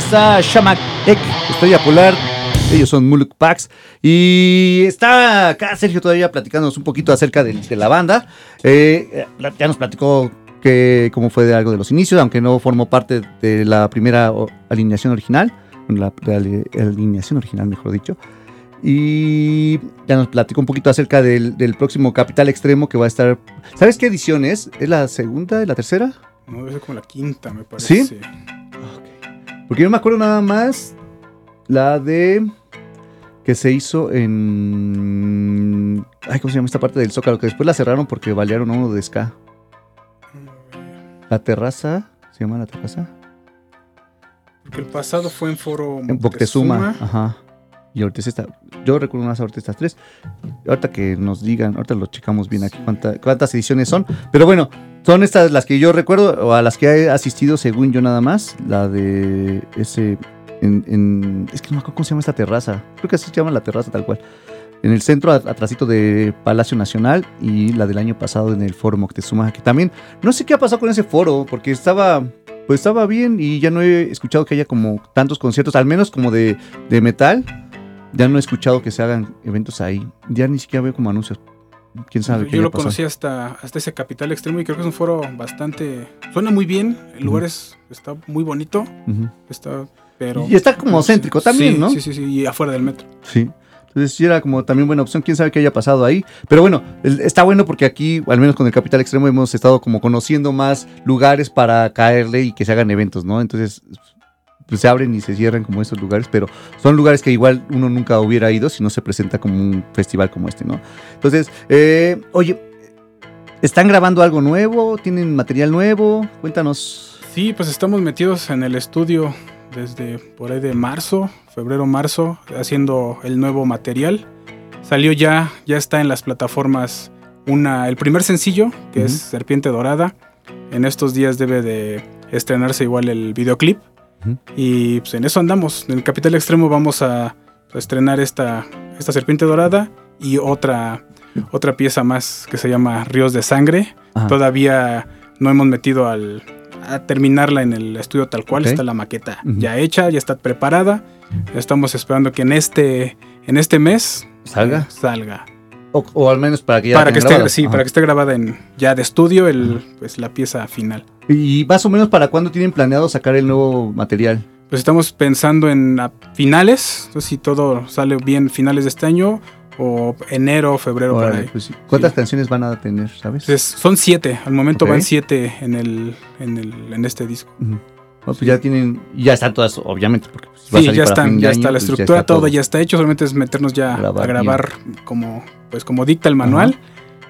está Shamak Ek, Estrella Polar. Ellos son Muluk Pax. Y está acá Sergio todavía platicándonos un poquito acerca de, de la banda. Eh, ya nos platicó que cómo fue de algo de los inicios, aunque no formó parte de la primera alineación original. La, la ali- alineación original, mejor dicho. Y ya nos platicó un poquito acerca del, del próximo Capital Extremo que va a estar. ¿Sabes qué edición es? ¿Es la segunda? ¿La tercera? No, es como la quinta, me parece. ¿Sí? Porque yo me acuerdo nada más la de que se hizo en ay cómo se llama esta parte del Zócalo que después la cerraron porque balearon a uno de ska. La terraza se llama la terraza Porque el pasado fue en Foro en Moctezuma, ajá. Y ahorita es esta, yo recuerdo más ahorita estas tres. Ahorita que nos digan, ahorita lo checamos bien aquí cuánta- cuántas ediciones son. Pero bueno, son estas las que yo recuerdo, o a las que he asistido según yo nada más. La de ese, en, en- es que no me acuerdo cómo se llama esta terraza. Creo que así se llama la terraza tal cual. En el centro, a- atrásito de Palacio Nacional y la del año pasado en el Foro Moctezuma, que también, no sé qué ha pasado con ese foro, porque estaba, pues estaba bien y ya no he escuchado que haya como tantos conciertos, al menos como de, de metal. Ya no he escuchado que se hagan eventos ahí. Ya ni siquiera veo como anuncios. ¿Quién sabe qué Yo lo pasado? conocí hasta, hasta ese capital extremo y creo que es un foro bastante. Suena muy bien, el lugar es, está muy bonito, está. Pero, Y está como Sí, céntrico también, sí, ¿no? Sí, sí, sí, y afuera del metro. Sí. Entonces sí era como también buena opción. Quién sabe qué haya pasado ahí. Pero bueno, está bueno porque aquí, al menos con el Capital Extremo, hemos estado como conociendo más lugares para caerle y que se hagan eventos, ¿no? Entonces se abren y se cierran como estos lugares, pero son lugares que igual uno nunca hubiera ido si no se presenta como un festival como este, ¿no? Entonces, eh, oye, ¿están grabando algo nuevo? ¿Tienen material nuevo? Cuéntanos. Sí, pues estamos metidos en el estudio desde por ahí de marzo, febrero, marzo, haciendo el nuevo material. Salió ya, ya está en las plataformas una, el primer sencillo, que es. Serpiente Dorada. En estos días debe de estrenarse igual el videoclip. Y pues en eso andamos. En el Capital Extremo vamos a estrenar esta, esta Serpiente Dorada y otra, otra pieza más que se llama Ríos de Sangre. Ajá. Todavía no hemos metido al, a terminarla en el estudio tal cual. Está la maqueta ya hecha, ya está preparada. Estamos esperando que en este, en este mes ¿Salga? eh, salga. O, o al menos para que ya Para que, esté, grabada. sí, Ajá. para que esté grabada en, ya de estudio el, pues, la pieza final. ¿Y más o menos para cuándo tienen planeado sacar el nuevo material? Pues estamos pensando en a finales, entonces, si todo sale bien, finales de este año o enero, febrero, Órale, ahí. pues. ¿Cuántas Sí. canciones van a tener, sabes? Entonces, son siete, al momento van siete en, el, en, el, en este disco. Pues ya tienen, ya están todas, obviamente, porque pues, va a Sí, salir ya para están, fin de ya año, está la pues, ya estructura, está todo, ya está hecho, solamente es meternos ya Grabar a grabar como, pues como dicta el manual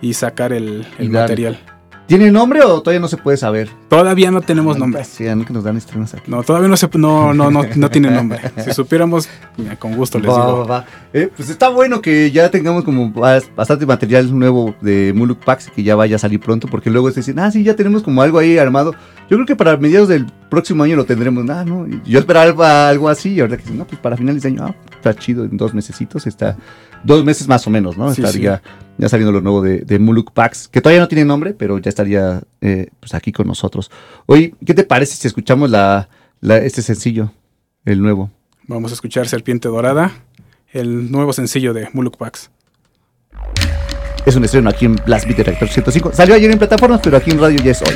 y sacar el, el material. ¿Tiene nombre o todavía no se puede saber? Todavía no tenemos nombre. Sí, ya nunca nos dan estrenos aquí. No, todavía no se, no, no, no, no tiene nombre. Si supiéramos, con gusto les Va, digo. va, va. Eh, pues está bueno que ya tengamos como bas- bastante material nuevo de Muluk Pax que ya vaya a salir pronto, porque luego se dicen, ah, sí, ya tenemos como algo ahí armado. Yo creo que para mediados del próximo año lo tendremos. Ah, no, yo esperaba algo, así, y ahora que no, pues para finales de año, ah, está chido, en dos mesecitos está, dos meses más o menos, ¿no? Sí, estaría ya saliendo lo nuevo de, de Muluk Pax, que todavía no tiene nombre, pero ya estaría eh, pues aquí con nosotros. Oye, ¿qué te parece si escuchamos la, la- este sencillo, el nuevo? Vamos a escuchar Serpiente Dorada, el nuevo sencillo de Muluk Pax. Es un estreno aquí en Blast Beat Reactor 105. Salió ayer en plataformas, pero aquí en radio ya es hoy.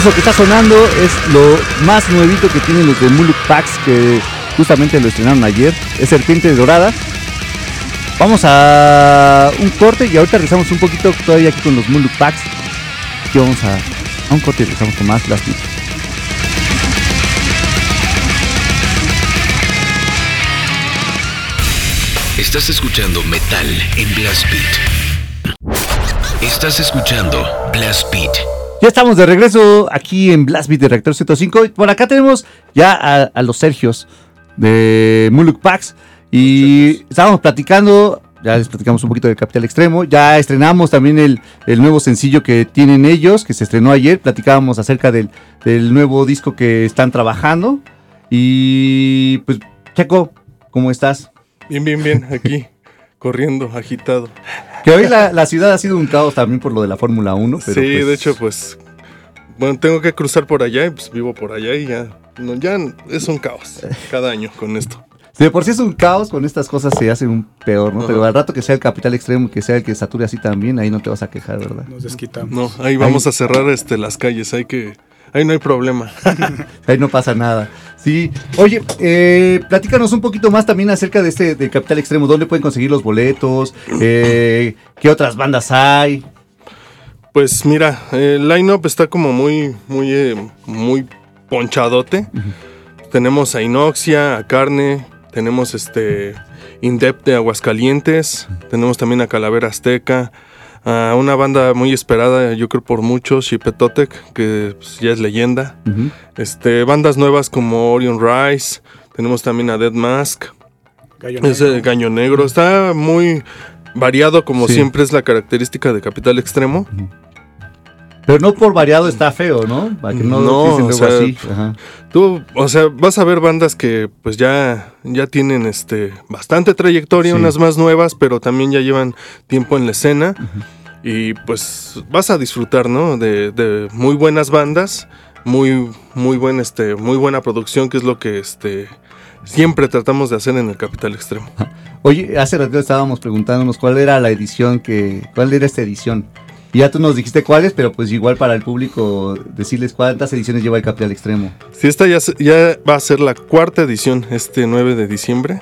Eso que está sonando es lo más nuevito que tienen los de Muluk Packs, que justamente lo estrenaron ayer. Es Serpiente Dorada. Vamos a un corte y ahorita regresamos un poquito todavía aquí con los Muluk Packs. Aquí vamos a, a un corte y regresamos con más Beat. Estás escuchando Metal en Blast Beat. Estás escuchando Blast Beat. Ya estamos de regreso aquí en Blast Beat de Reactor 105. Y Por acá tenemos ya a, a los Sergios de Muluk Pax. Y estábamos platicando, ya les platicamos un poquito del Capital Extremo. Ya estrenamos también el, el nuevo sencillo que tienen ellos, que se estrenó ayer. Platicábamos acerca del, del nuevo disco que están trabajando. Y pues, Checo, ¿cómo estás? Bien, bien, bien, aquí, corriendo, agitado. Que hoy la, la ciudad ha sido un caos también por lo de la Fórmula 1. Pero sí, pues, de hecho, pues, bueno, tengo que cruzar por allá y pues vivo por allá y ya, no, ya es un caos cada año con esto. Si de por sí es un caos, con estas cosas se hace un peor, ¿no? Ajá. Pero al rato que sea el capital extremo, que sea el que sature así también, ahí no te vas a quejar, ¿verdad? Nos desquitamos. No, ahí vamos a cerrar este, las calles, hay que, ahí no hay problema. Ahí no pasa nada. Sí. Oye, eh, platícanos un poquito más también acerca de este del capital extremo. ¿Dónde pueden conseguir los boletos? Eh, ¿Qué otras bandas hay? Pues mira, el line-up está como muy, muy, eh, muy ponchadote. Tenemos a Inoxia, a Carne, tenemos este Indep de Aguascalientes, tenemos también a Calavera Azteca, a una banda muy esperada, yo creo por muchos, Shipetotec, que pues, ya es leyenda. Este, bandas nuevas como Orion Rise, tenemos también a Dead Mask, Gallo ese Negro. Gaño Negro, está muy variado como Sí. siempre es la característica de Capital Extremo. Pero no por variado está feo, ¿no? Para que no, No, o sea, así. Ajá. Tú, o sea, vas a ver bandas que pues ya, ya tienen este bastante trayectoria, Sí. unas más nuevas, pero también ya llevan tiempo en la escena. Y pues vas a disfrutar, ¿no? De, de muy buenas bandas, muy, muy buen, este, muy buena producción, que es lo que este siempre tratamos de hacer en el Capital Extremo. Oye, hace rato estábamos preguntándonos cuál era la edición que. ¿Cuál era esta edición? Y ya tú nos dijiste cuáles, pero pues igual para el público decirles cuántas ediciones lleva el capital extremo. Si esta ya, va a ser la cuarta edición, este 9 de diciembre.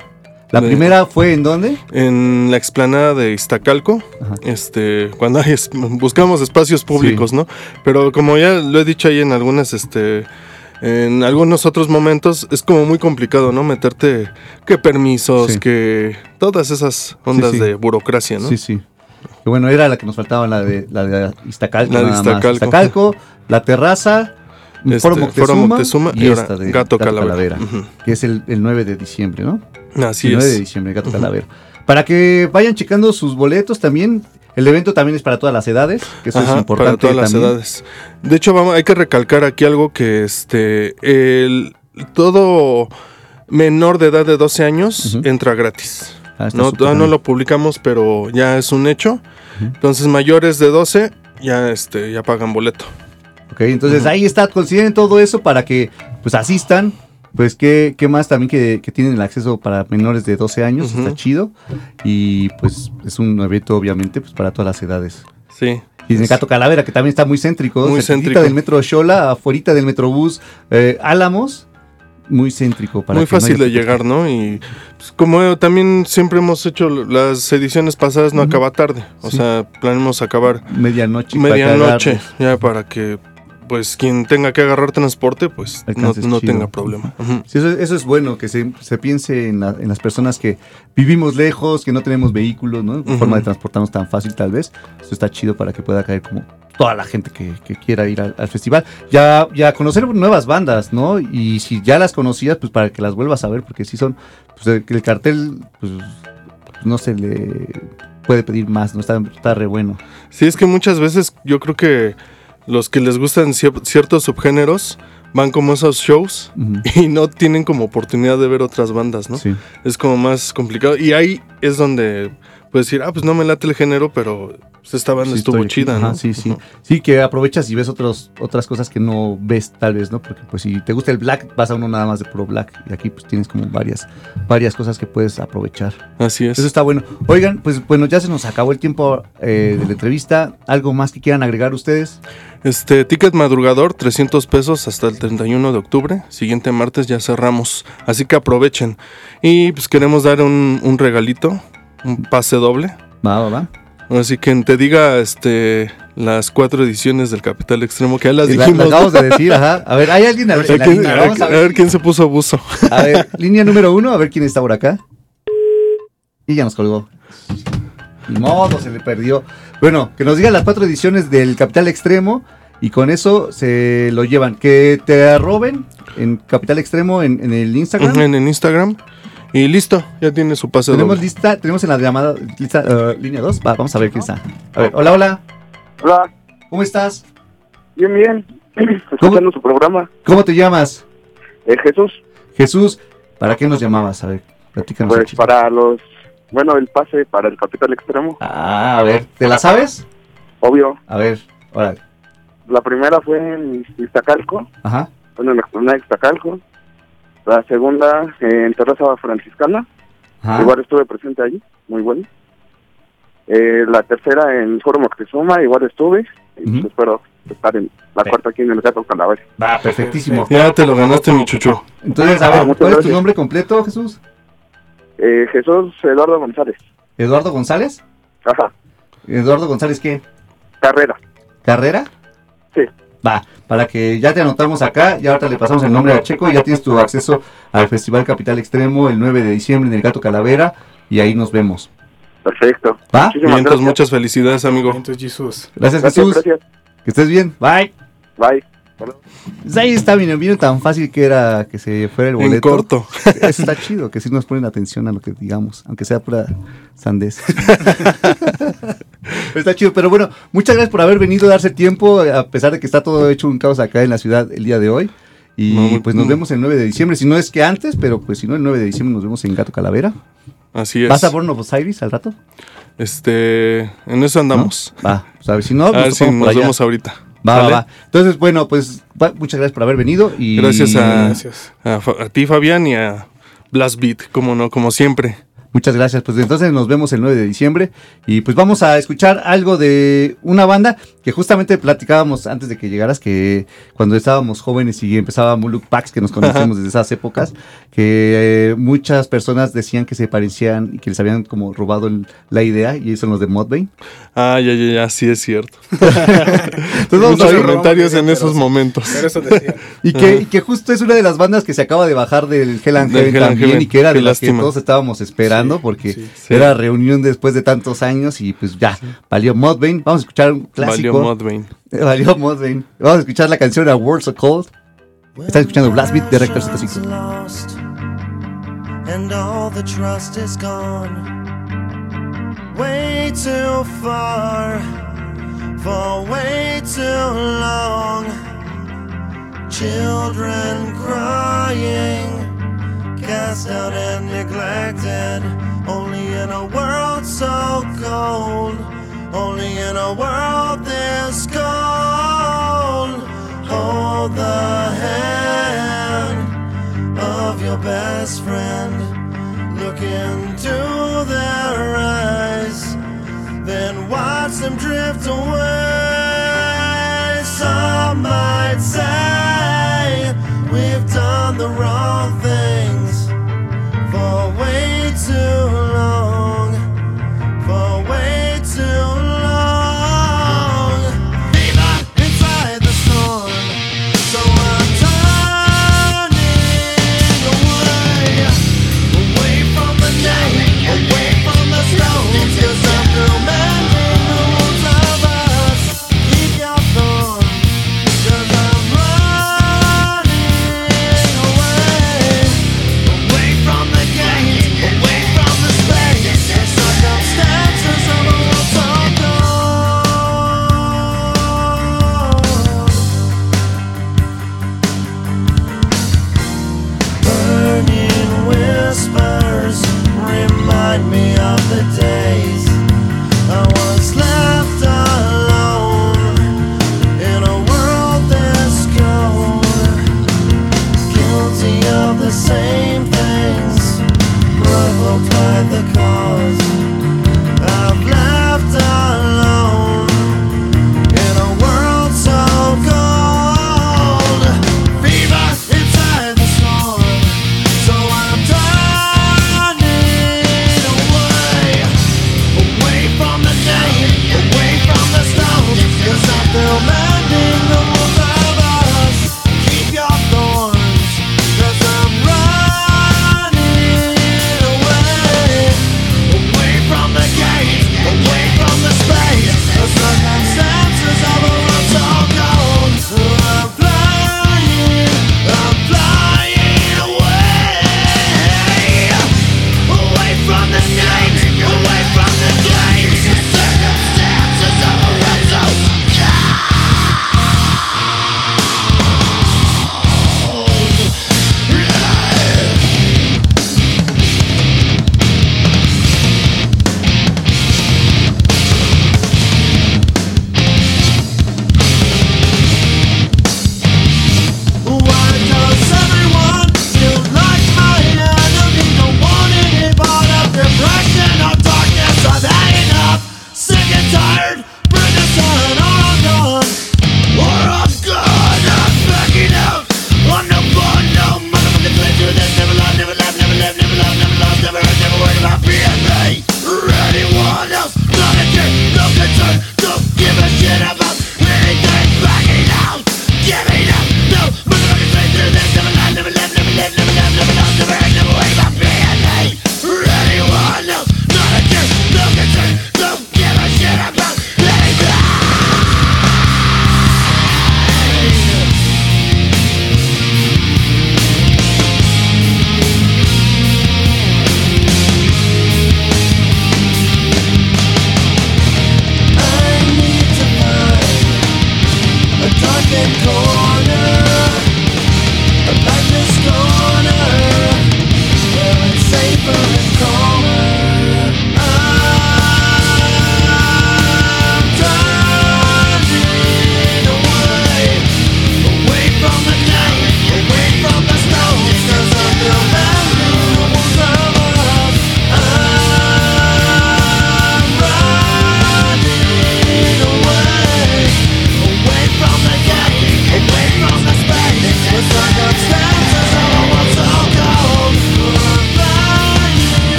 La De- primera fue en dónde? en la explanada de Iztacalco, Ajá. este, cuando hay buscamos espacios públicos, Sí. ¿no? Pero como ya lo he dicho ahí en algunas, este, en algunos otros momentos, es como muy complicado, ¿no? Meterte que permisos, Sí. que todas esas ondas Sí, sí. de burocracia, ¿no? Sí, sí. Que bueno, era la que nos faltaba, la de, la de Iztacalco. La de. Iztacalco. Iztacalco, la terraza, Este, Foro Moctezuma, Foro Moctezuma y, y ahora esta de Gato Calavera. Que es el, el 9 de diciembre, ¿no? Así el 9 de es. diciembre, Gato Calavera. Para que vayan checando sus boletos también. El evento también es para todas las edades, que eso Ajá, es importante para todas las también. edades. De hecho, vamos, hay que recalcar aquí algo que este el todo menor de edad de 12 años entra gratis. Ah, No, todavía no lo publicamos, pero ya es un hecho. Entonces, mayores de 12 ya este ya pagan boleto. Ok, entonces ahí está, consideren todo eso para que pues asistan. Pues qué, qué más también que, que tienen el acceso para menores de 12 años, está chido. Y pues es un evento obviamente pues para todas las edades. Sí. Y en el Gato Calavera, que también está muy céntrico. Muy céntrico. del metro Xola, afuera del metrobús eh, Álamos. Muy céntrico. Para Muy que no fácil haya de llegar, ¿no? Y pues, como también siempre hemos hecho las ediciones pasadas, no acaba tarde. O Sí. sea, planeamos acabar Medianoche. medianoche, ya para que pues quien tenga que agarrar transporte, pues no, Alcances no tenga problema. Sí, eso, eso es bueno, que se, se piense en, la- en las personas que vivimos lejos, que no tenemos vehículos, ¿no? Ujú. Forma de transportarnos tan fácil tal vez. Eso está chido para que pueda caer como toda la gente que, que quiera ir al, al festival. Ya, ya conocer nuevas bandas, ¿no? Y si ya las conocías, pues para que las vuelvas a ver, porque si son, pues el, el cartel, pues no se le puede pedir más, ¿no? Está, está re bueno. Sí, es que muchas veces yo creo que los que les gustan cier- ciertos subgéneros van como esos shows y no tienen como oportunidad de ver otras bandas, ¿no? Sí. Es como más complicado. Y ahí es donde puedes decir, ah, pues no me late el género, pero pues, esta banda Sí, estuvo aquí. chida, Ajá, ¿no? sí, sí. Sí, que aprovechas y ves otros, otras cosas que no ves tal vez, ¿no? Porque pues si te gusta el black, vas a uno nada más de puro black. Y aquí pues tienes como varias, varias cosas que puedes aprovechar. Así es. Eso está bueno. Oigan, pues bueno, ya se nos acabó el tiempo eh, de la entrevista. ¿Algo más que quieran agregar ustedes? Este, ticket madrugador, 300 pesos hasta el 31 de octubre. Siguiente martes ya cerramos. Así que aprovechen. Y pues queremos dar un, un regalito, un pase doble. Va, va, va. Así que te diga este las cuatro ediciones del Capital Extremo, que ya las La- la dijimos. ¿no? acabamos de decir, ajá. A ver, ¿hay alguien a ver, A la quién- a ver- a quién se puso abuso. A ver, línea número uno, a ver quién está por acá. Y ya nos colgó. Ni modo, se le perdió. Bueno, que nos digan las cuatro ediciones del Capital Extremo y con eso se lo llevan. Que te roben en Capital Extremo en, en el Instagram. en, en Instagram. Y listo, ya tiene su pase Tenemos doble. lista, tenemos en la llamada lista, eh, línea 2. vamos a ver quién está. A ver, hola, hola. Hola, ¿Cómo estás? bien, bien. Escuchando su programa. ¿Cómo te llamas? Eh, Jesús, Jesús, ¿para qué nos llamabas? A ver, platícanos. pues para los. Bueno, el pase para el capital extremo, Ah, a ver, ¿te la sabes? obvio. A ver, órale. La primera fue en Iztacalco, Ajá. bueno, en la de Iztacalco. La segunda eh, en Terraza Franciscana, Ajá. igual estuve presente allí, muy bueno. Eh, la tercera en Foro Moctezuma, igual estuve. Y pues Ujú. espero estar en la Sí. cuarta aquí en el Gato Calavera. Va, perfectísimo. Ya te lo ganaste, mi chucho. Entonces, a Ah, ver, muchas ¿cuál es tu nombre completo, Jesús? Eh, Jesús Eduardo González. ¿Eduardo González? Ajá, ¿Eduardo González qué? carrera. ¿Carrera? Sí. Va, para que ya te anotamos acá, ya ahorita le pasamos el nombre a Checo y ya tienes tu acceso al Festival Capital Extremo el 9 de diciembre en el Gato Calavera y ahí nos vemos. Perfecto. ¿Va? Entonces, gracias. muchas felicidades, amigo. Entonces, Jesús. Gracias, Gracias, Jesús. gracias. Que estés bien. Bye. Bye. Pues ahí está, vino, vino tan fácil que era que se fuera el boleto. En corto. Eso está chido, que sí nos ponen atención a lo que digamos, aunque sea pura sandez. está chido, pero bueno, muchas gracias por haber venido a darse tiempo, a pesar de que está todo hecho un caos acá en la ciudad el día de hoy. Y No, pues nos no. vemos el 9 de diciembre, si no es que antes, pero pues si no, el 9 de diciembre nos vemos en Gato Calavera. Así es. ¿Vas a Buenos Aires al rato? Este, en eso andamos. Va, pues a ver si no, A nos ver si nos vemos ahorita. Va, va, ¿Sale? va. Entonces, bueno, pues va, muchas gracias por haber venido y Gracias a, Gracias. a a ti, Fabián, y a Blast Beat, como no, como siempre. Muchas gracias. Pues entonces nos vemos el 9 de diciembre y pues vamos a escuchar algo de una banda que justamente platicábamos antes de que llegaras que cuando estábamos jóvenes y empezaba Muluk Pax que nos conocemos desde esas épocas que eh, muchas personas decían que se parecían y que les habían como robado el- la idea y son los de Modbane. Ah, ya, ya, ya, sí es cierto. Entonces vamos a Muchos comentarios en esos momentos. Pero eso decía. y que, y que justo es una de las bandas que se acaba de bajar del Hell and Heaven Hell and también Heaven. y que era Qué de las que todos estábamos esperando Sí, porque sí, sí. era reunión después de tantos años y pues ya valió Modbane. Vamos a escuchar un clásico. Valió Mudvayne. Valió. Vamos a escuchar la canción A World So Cold. Están escuchando Blast Beat de Rector 105. lost and all the trust is gone way too far for way too long children crying cast out and neglected. Only in a world so cold. Only in a world this cold. Hold the hand of your best friend. Look into their eyes, then watch them drift away. Some might say we've done the wrong things for way too long,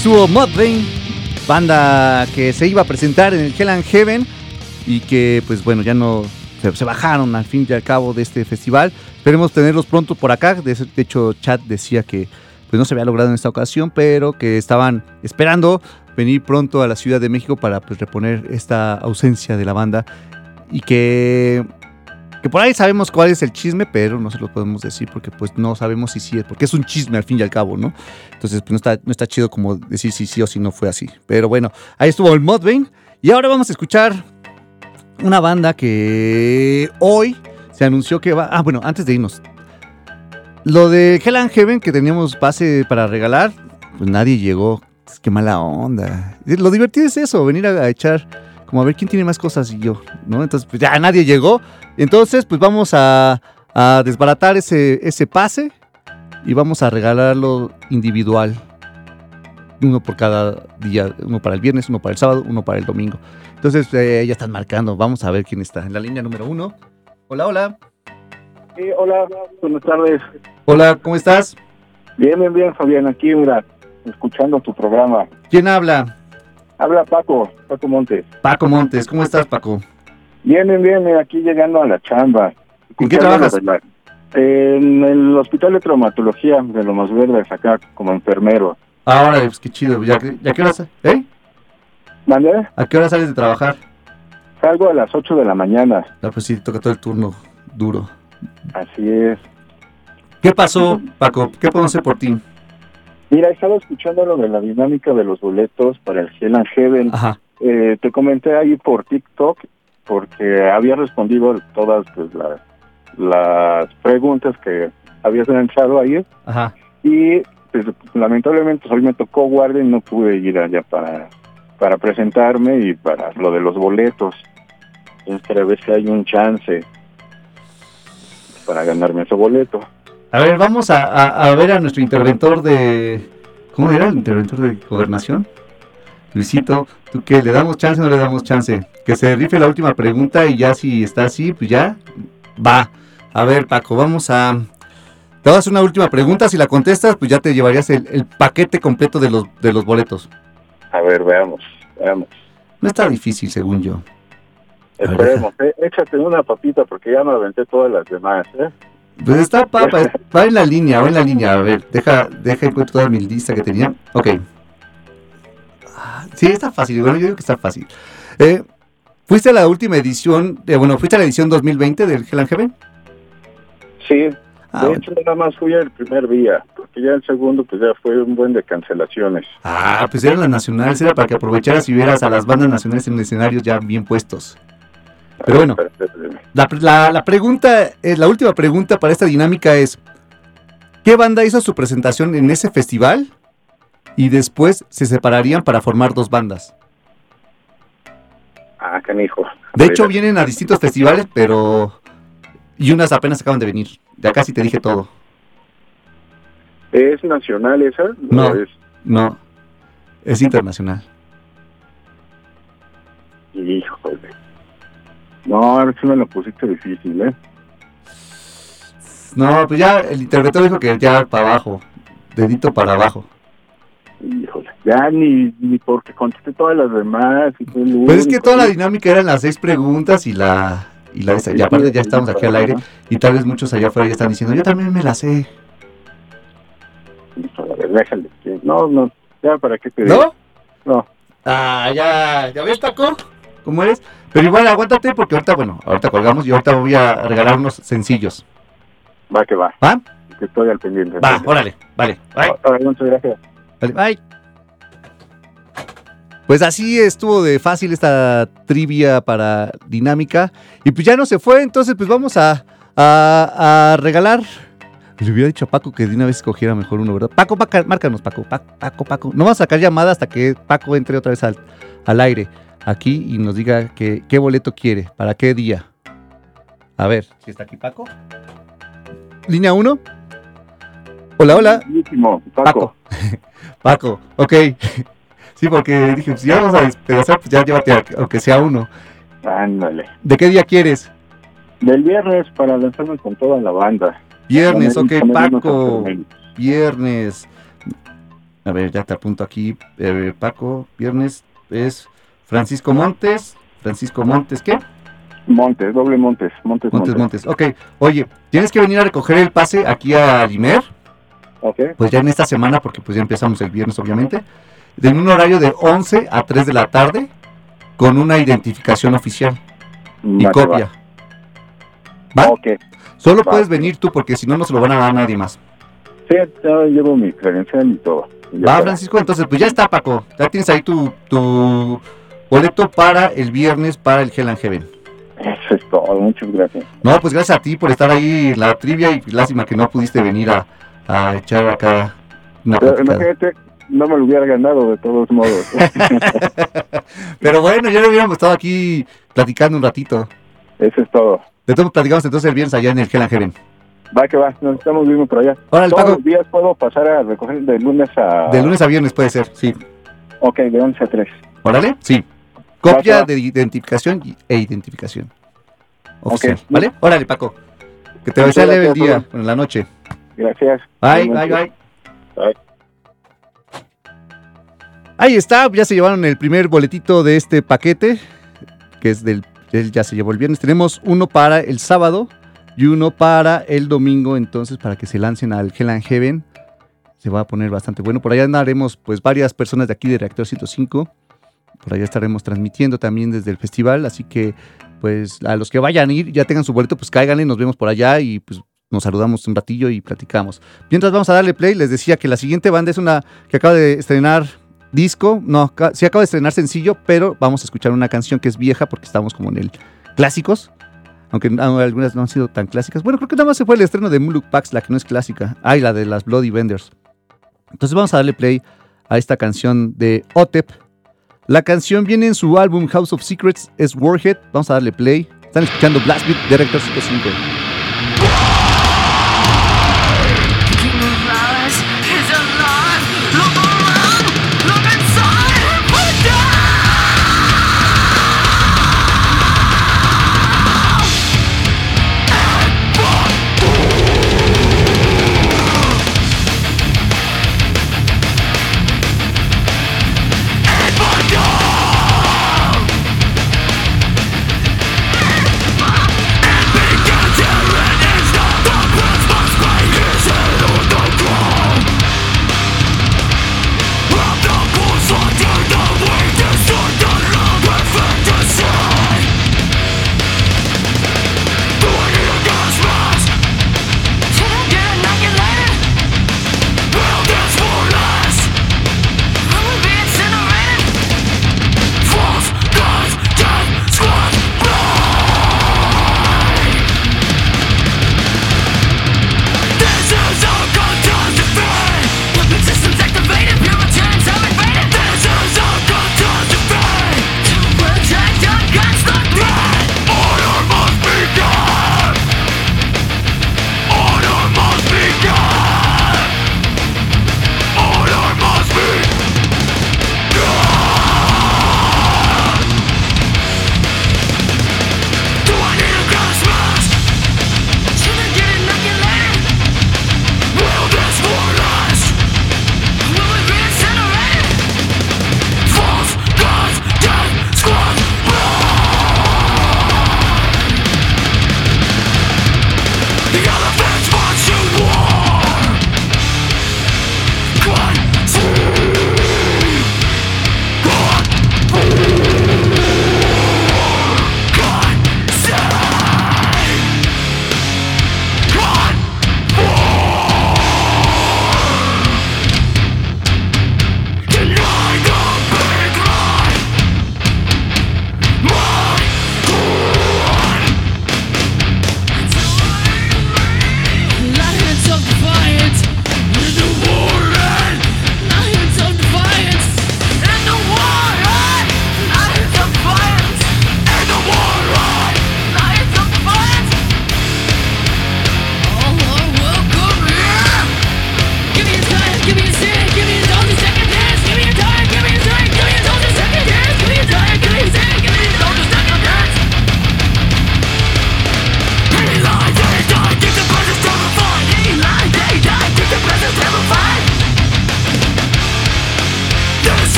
estuvo Mudvayne, banda que se iba a presentar en el Hell Heaven y que pues bueno, ya no se, bajaron al fin y al cabo de este festival. Esperemos tenerlos pronto por acá. De, de hecho, Chat decía que pues no se había logrado en esta ocasión, pero que estaban esperando venir pronto a la Ciudad de México para pues, reponer esta ausencia de la banda y que que por ahí sabemos cuál es el chisme, pero no se lo podemos decir porque pues no sabemos si sí es, porque es un chisme al fin y al cabo, ¿no? Entonces pues no está, no está chido como decir si sí o si no fue así. Pero bueno, ahí estuvo el Mudvayne y ahora vamos a escuchar una banda que hoy se anunció que va... Ah, bueno, antes de irnos. Lo de Hell and Heaven que teníamos pase para regalar, pues nadie llegó. Qué mala onda. Lo divertido es eso, venir a echar como a ver quién tiene más cosas y yo, ¿no? Entonces, pues ya nadie llegó. Entonces, pues vamos a, a desbaratar ese, ese pase y vamos a regalarlo individual. Uno por cada día, uno para el viernes, uno para el sábado, uno para el domingo. Entonces, eh, ya están marcando. Vamos a ver quién está en la línea número uno. Hola, hola. Sí, hola, buenas tardes. Hola, ¿cómo estás? Bien, bien, bien, Fabián, aquí, mira, escuchando tu programa. ¿Quién habla? Habla Paco, Paco Montes. Paco Montes. ¿Cómo estás, Paco? Bien, bien, bien, aquí llegando a la chamba. ¿En qué trabajas? En el Hospital de Traumatología de Lomas Verdes, acá, como enfermero. Ah, órale, pues qué chido. ¿Ya, qué hora ¿Eh? ¿A qué hora sales de trabajar? Salgo a las 8 de la mañana. Ah, pues sí, toca todo el turno duro. Así es. ¿Qué pasó, Paco? ¿Qué podemos hacer por ti? Mira, estaba escuchando lo de la dinámica de los boletos para el Hell and Heaven. Eh, te comenté ahí por TikTok porque había respondido todas pues, la- las preguntas que habías lanzado ahí Ajá. y pues, lamentablemente hoy me tocó guardia y no pude ir allá para, para presentarme y para lo de los boletos. Entonces quería ver si hay un chance para ganarme ese boleto. A ver, vamos a, a- a ver a nuestro interventor de... ¿Cómo era el interventor de gobernación? Luisito, ¿tú qué? ¿Le damos chance o no le damos chance? Que se rife la última pregunta y ya si está así, pues ya va. A ver, Paco, vamos a... Te voy a hacer una última pregunta. Si la contestas, pues ya te llevarías el, el paquete completo de los, de los boletos. A ver, veamos, veamos. No está difícil, según yo. Esperemos, eh, échate una papita porque ya me aventé todas las demás, ¿eh? Pues está papa, va en la línea, va en la línea. A ver, deja, deja encuentro toda mi lista que tenía. Ok. Sí, está fácil. Bueno, yo digo que está fácil. Eh, ¿Fuiste a la última edición, de, bueno, fuiste a la edición 2020 del Hell and Heaven? Sí, Ah, de hecho nada más fui el primer día, porque ya el segundo pues ya fue un buen de cancelaciones. Ah, pues eran las nacionales, era para que aprovecharas y vieras a las bandas nacionales en escenarios ya bien puestos. Pero bueno, la, la- la pregunta, eh, la última pregunta para esta dinámica es, ¿qué banda hizo su presentación en ese festival y después se separarían para formar dos bandas? Ah, canijo. De hecho, vienen a distintos festivales, pero... Y unas apenas acaban de venir. Ya casi te dije todo. ¿Es nacional esa? No. Es, No, es internacional. híjole. No, ahora sí me lo pusiste difícil, ¿eh? No, pues ya el interventor dijo que ya para abajo. Dedito para abajo. Híjole. Ya ni, ni porque contesté todas las demás. Y el Pues es que toda la dinámica eran las seis preguntas y la... Y la. Y aparte ya estamos aquí al aire y tal vez muchos allá afuera ya están diciendo, yo también me la sé. Híjole, a ver, déjale. No, no, ya para qué te. ¿No? No. Ah, ya, ¿ya ves, Paco? ¿Cómo eres? Pero igual aguántate porque ahorita, bueno, ahorita colgamos y ahorita voy a regalar unos sencillos. Va que va. ¿Va? Que estoy al pendiente. Va, órale, vale. Bye. Órale, muchas gracias. Vale, bye. Pues así estuvo de fácil esta trivia para dinámica. Y pues ya no se fue, entonces pues vamos a, a- a regalar Le hubiera dicho a Paco que de una vez escogiera mejor uno, ¿verdad? Paco, Paco márcanos, Paco. Paco, Paco, Paco. No vamos a sacar llamada hasta que Paco entre otra vez al, al aire aquí y nos diga que, qué boleto quiere, para qué día. A ver, si está aquí Paco. Línea 1. Hola, hola. Buenísimo, Paco. Paco. Paco, ok. Sí, porque dije, si ya vamos a despedazar, pues ya llévate, aunque sea uno. Ándale. ¿De qué día quieres? Del viernes para lanzarme con toda la banda. Viernes, ok, Paco. Viernes. A ver, ya te apunto aquí. eh, Paco, viernes es Francisco Montes. Francisco Montes, ¿qué? Montes, doble Montes, Montes, Montes, Montes. Montes. Ok, oye, tienes que venir a recoger el pase aquí a Limer. Ok, Pues ya en esta semana, porque pues ya empezamos el viernes, obviamente. En un horario de 11 a 3 de la tarde, con una identificación oficial y va copia. va. ¿Va? Ok, Solo va. puedes venir tú, porque si no, no se lo van a dar a nadie más. sí, ya llevo mi credencial y todo. Y Va. Francisco, entonces pues ya está, Paco. Ya tienes ahí tu, tu boleto para el viernes para el Hell and Heaven. Eso es todo, muchas gracias. No, pues gracias a ti por estar ahí en la trivia y lástima que no pudiste venir a, a echar acá una imagínate, no me lo hubiera ganado de todos modos. Pero bueno, ya lo hubiéramos estado aquí platicando un ratito. Eso es todo. De todo platicamos entonces el viernes allá en el Hell and Heaven. Va que va, nos estamos viendo por allá. Todos Paco. los días puedo pasar a recoger de lunes a... De lunes a viernes puede ser, sí. Ok, de 11 a 3. Órale, sí. Copia de identificación e identificación. Oficial, Ok. ¿vale? Órale, Paco. Que te vaya leve el día, en la noche. Gracias. Bye, bye, bye. Bye. Ahí está, ya se llevaron el primer boletito de este paquete, que es del, él ya se llevó el viernes. Tenemos uno para el sábado y uno para el domingo, entonces para que se lancen al Hell and Heaven. Se va a poner bastante bueno. Por allá andaremos pues varias personas de aquí de Reactor 105. Por allá estaremos transmitiendo también desde el festival, así que pues a los que vayan a ir, ya tengan su boleto, pues cáiganle, nos vemos por allá y pues nos saludamos un ratillo y platicamos. Mientras vamos a darle play, les decía que la siguiente banda es una que acaba de estrenar disco, no, sí acaba de estrenar sencillo, pero vamos a escuchar una canción que es vieja porque estamos como en el clásicos, aunque algunas no han sido tan clásicas. Bueno, creo que nada más se fue el estreno de Muluk Pax, la que no es clásica. Ah, la de las Bloody Vendors. Entonces vamos a darle play a esta canción de Otep. La canción viene en su álbum House of Secrets, es Warhead. Vamos a darle play. Están escuchando Blast Beat de Rector 105.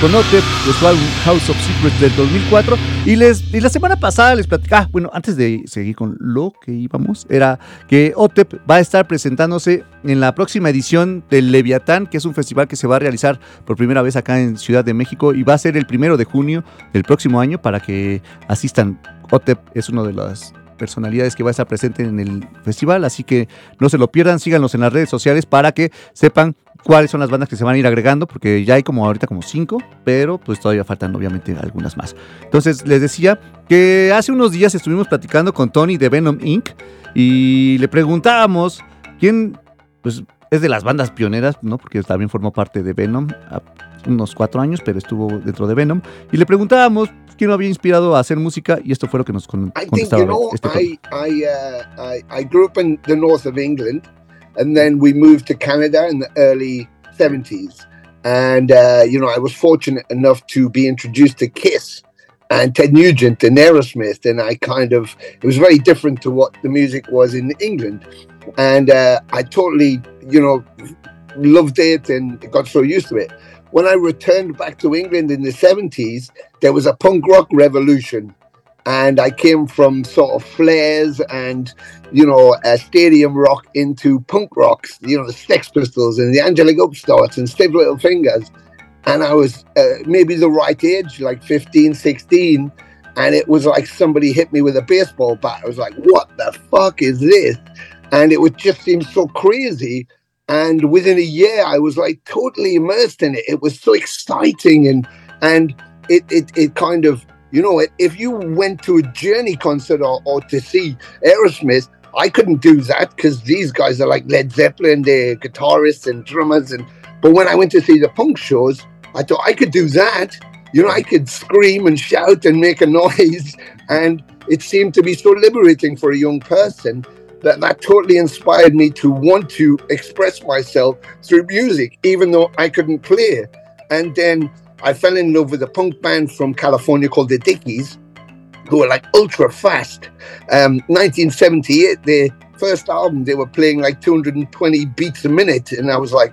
Con Otep de su House of Secrets del 2004. Y, les, y la semana pasada les platicaba, ah, bueno, antes de seguir con lo que íbamos, era que Otep va a estar presentándose en la próxima edición del Leviatán, que es un festival que se va a realizar por primera vez acá en Ciudad de México y va a ser el primero de junio del próximo año para que asistan. Otep es uno de las personalidades que va a estar presente en el festival, así que no se lo pierdan, síganos en las redes sociales para que sepan cuáles son las bandas que se van a ir agregando, porque ya hay como ahorita como cinco, pero pues todavía faltan obviamente algunas más. Entonces les decía que hace unos días estuvimos platicando con Tony de Venom Inc. y le preguntábamos quién pues, es de las bandas pioneras, ¿no? Porque también formó parte de Venom a unos cuatro años, pero estuvo dentro de Venom. Y le preguntábamos quién lo había inspirado a hacer música y esto fue lo que nos con- I think contestaba you know este. I I, uh, I I grew up in the north of England, and then we moved to Canada in the early seventies. And uh, you know, I was fortunate enough to be introduced to Kiss and Ted Nugent and Aerosmith, and I kind of it was very different to what the music was in England, and uh, I totally you know loved it and got so used to it. When I returned back to England in the 70s, there was a punk rock revolution. And I came from sort of flares and, you know, uh, stadium rock into punk rocks, you know, the Sex Pistols and the Angelic Upstarts and Stiff Little Fingers. And I was uh, maybe the right age, like 15, 16. And it was like somebody hit me with a baseball bat. I was like, what the fuck is this? And it would just seem so crazy and within a year i was like totally immersed in it it was so exciting and and it it, it kind of you know what? if you went to a journey concert or, or to see aerosmith i couldn't do that because these guys are like led zeppelin they're guitarists and drummers and but when i went to see the punk shows i thought i could do that you know i could scream and shout and make a noise and it seemed to be so liberating for a young person that that totally inspired me to want to express myself through music, even though I couldn't play. And then I fell in love with a punk band from California called the Dickies, who were like ultra fast. Um, 1978, their first album, they were playing like 220 beats a minute, and I was like,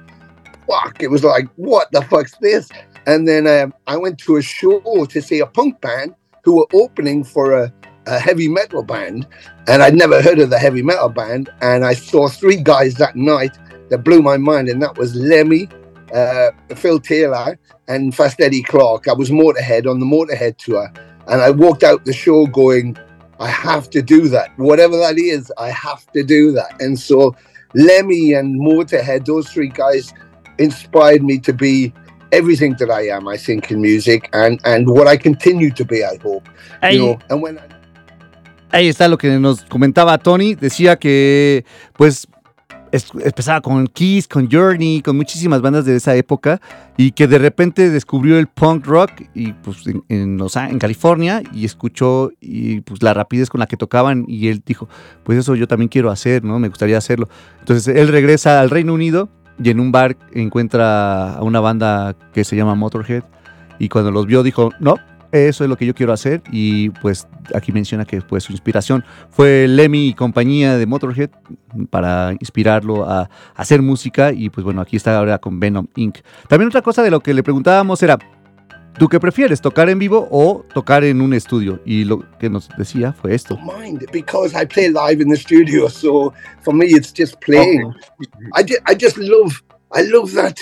"Fuck!" It was like, "What the fuck's this?" And then um, I went to a show to see a punk band who were opening for a a heavy metal band, and I'd never heard of the heavy metal band. And I saw three guys that night that blew my mind, and that was Lemmy, uh, Phil Taylor, and Fast Eddie Clark. I was Motorhead on the Motorhead tour, and I walked out the show going, I have to do that. Whatever that is, I have to do that. And so Lemmy and Motorhead, those three guys, inspired me to be everything that I am, I think, in music, and and what I continue to be, I hope. Ahí, You know, and when I ahí está lo que nos comentaba Tony. Decía que, pues, es- empezaba con Kiss, con Journey, con muchísimas bandas de esa época y que de repente descubrió el punk rock y pues en, en California y escuchó y pues la rapidez con la que tocaban y él dijo, pues eso yo también quiero hacer, ¿no? Me gustaría hacerlo. Entonces él regresa al Reino Unido y en un bar encuentra a una banda que se llama Motorhead y cuando los vio dijo, no, eso es lo que yo quiero hacer y pues aquí menciona que pues su inspiración fue Lemmy y compañía de Motorhead para inspirarlo a, a hacer música y pues bueno, aquí está ahora con Venom Inc. También otra cosa de lo que le preguntábamos era, ¿tú qué prefieres, tocar en vivo o tocar en un estudio? Y lo que nos decía fue esto. mind because I play live in the studio. So for me, it's just playing. I, ju- I just love I love that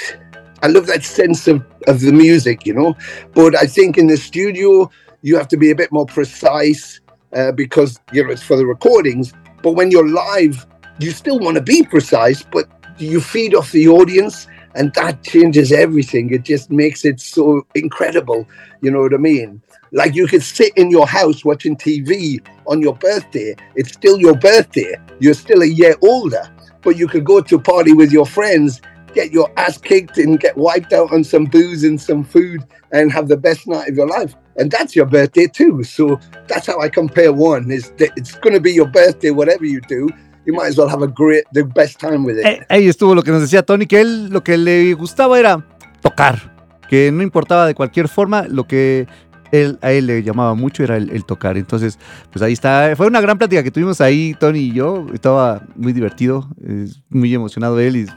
I love that sense of, of the music, you know. But I think in the studio you have to be a bit more precise uh, because you know it's for the recordings. But when you're live, you still want to be precise, but you feed off the audience, and that changes everything. It just makes it so incredible. You know what I mean? Like you could sit in your house watching TV on your birthday. It's still your birthday. You're still a year older, but you could go to a party with your friends, get your ass kicked, and get wiped out on some booze and some food, and have the best night of your life. And that's your birthday too. So that's how I compare one. Is it's going to be your birthday, whatever you do. You might as well have a great, the best time with it. Eh, ahí estuvo lo que nos decía Tony, que él lo que le gustaba era tocar, que no importaba de cualquier forma, lo que él, a él le llamaba mucho era el, el tocar. Entonces, pues ahí está. Fue una gran plática que tuvimos ahí, Tony y yo. Estaba muy divertido, eh, muy emocionado él y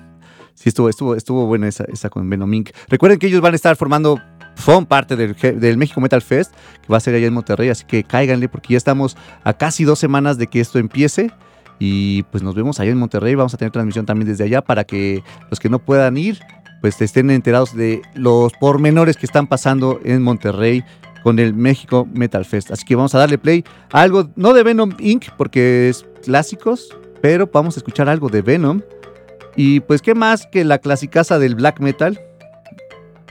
Sí, estuvo, estuvo, estuvo buena esa, esa con Venom Inc. Recuerden que ellos van a estar formando, son parte del, del México Metal Fest, que va a ser allá en Monterrey, así que cáiganle porque ya estamos a casi dos semanas de que esto empiece. Y pues nos vemos allá en Monterrey, vamos a tener transmisión también desde allá para que los que no puedan ir, pues estén enterados de los pormenores que están pasando en Monterrey con el México Metal Fest. Así que vamos a darle play a algo, no de Venom Inc., porque es clásicos, pero vamos a escuchar algo de Venom. Y pues, ¿qué más que la clasicaza del black metal?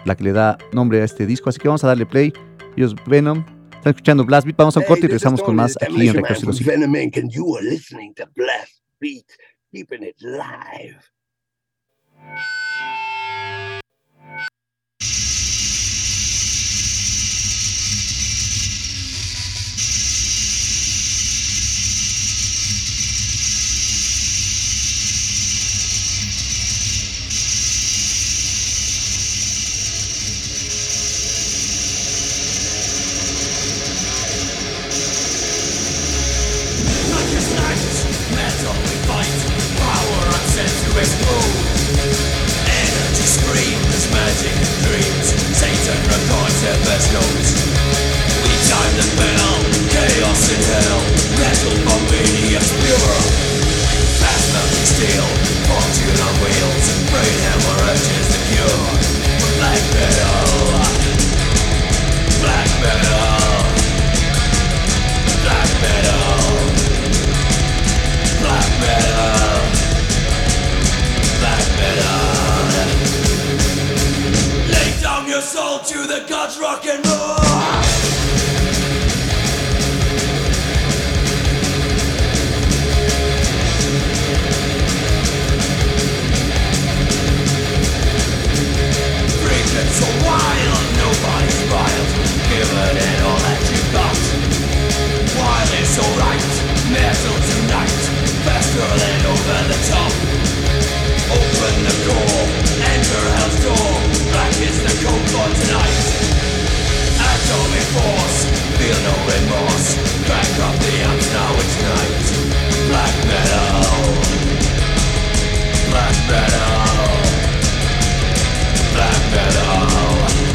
La que le da nombre a este disco. Así que vamos a darle play. Ellos, Venom. Están escuchando Blast Beat. Vamos a un corte y Hey, regresamos con más aquí en Recursos. Venom and you are listening to Blast Beat, keeping it live. Fortune on wheels. Brain the. Black metal, black metal, black metal. Black metal, black metal. Lay down your soul to the gods, rock and roll. Wild. Give it all that you've got. While it's alright, metal tonight, faster than over the top. Open the enter hell's door. Black is the tonight. Atomic force, feel no remorse. Crank up the amps, now it's night. Black metal, black metal, black metal,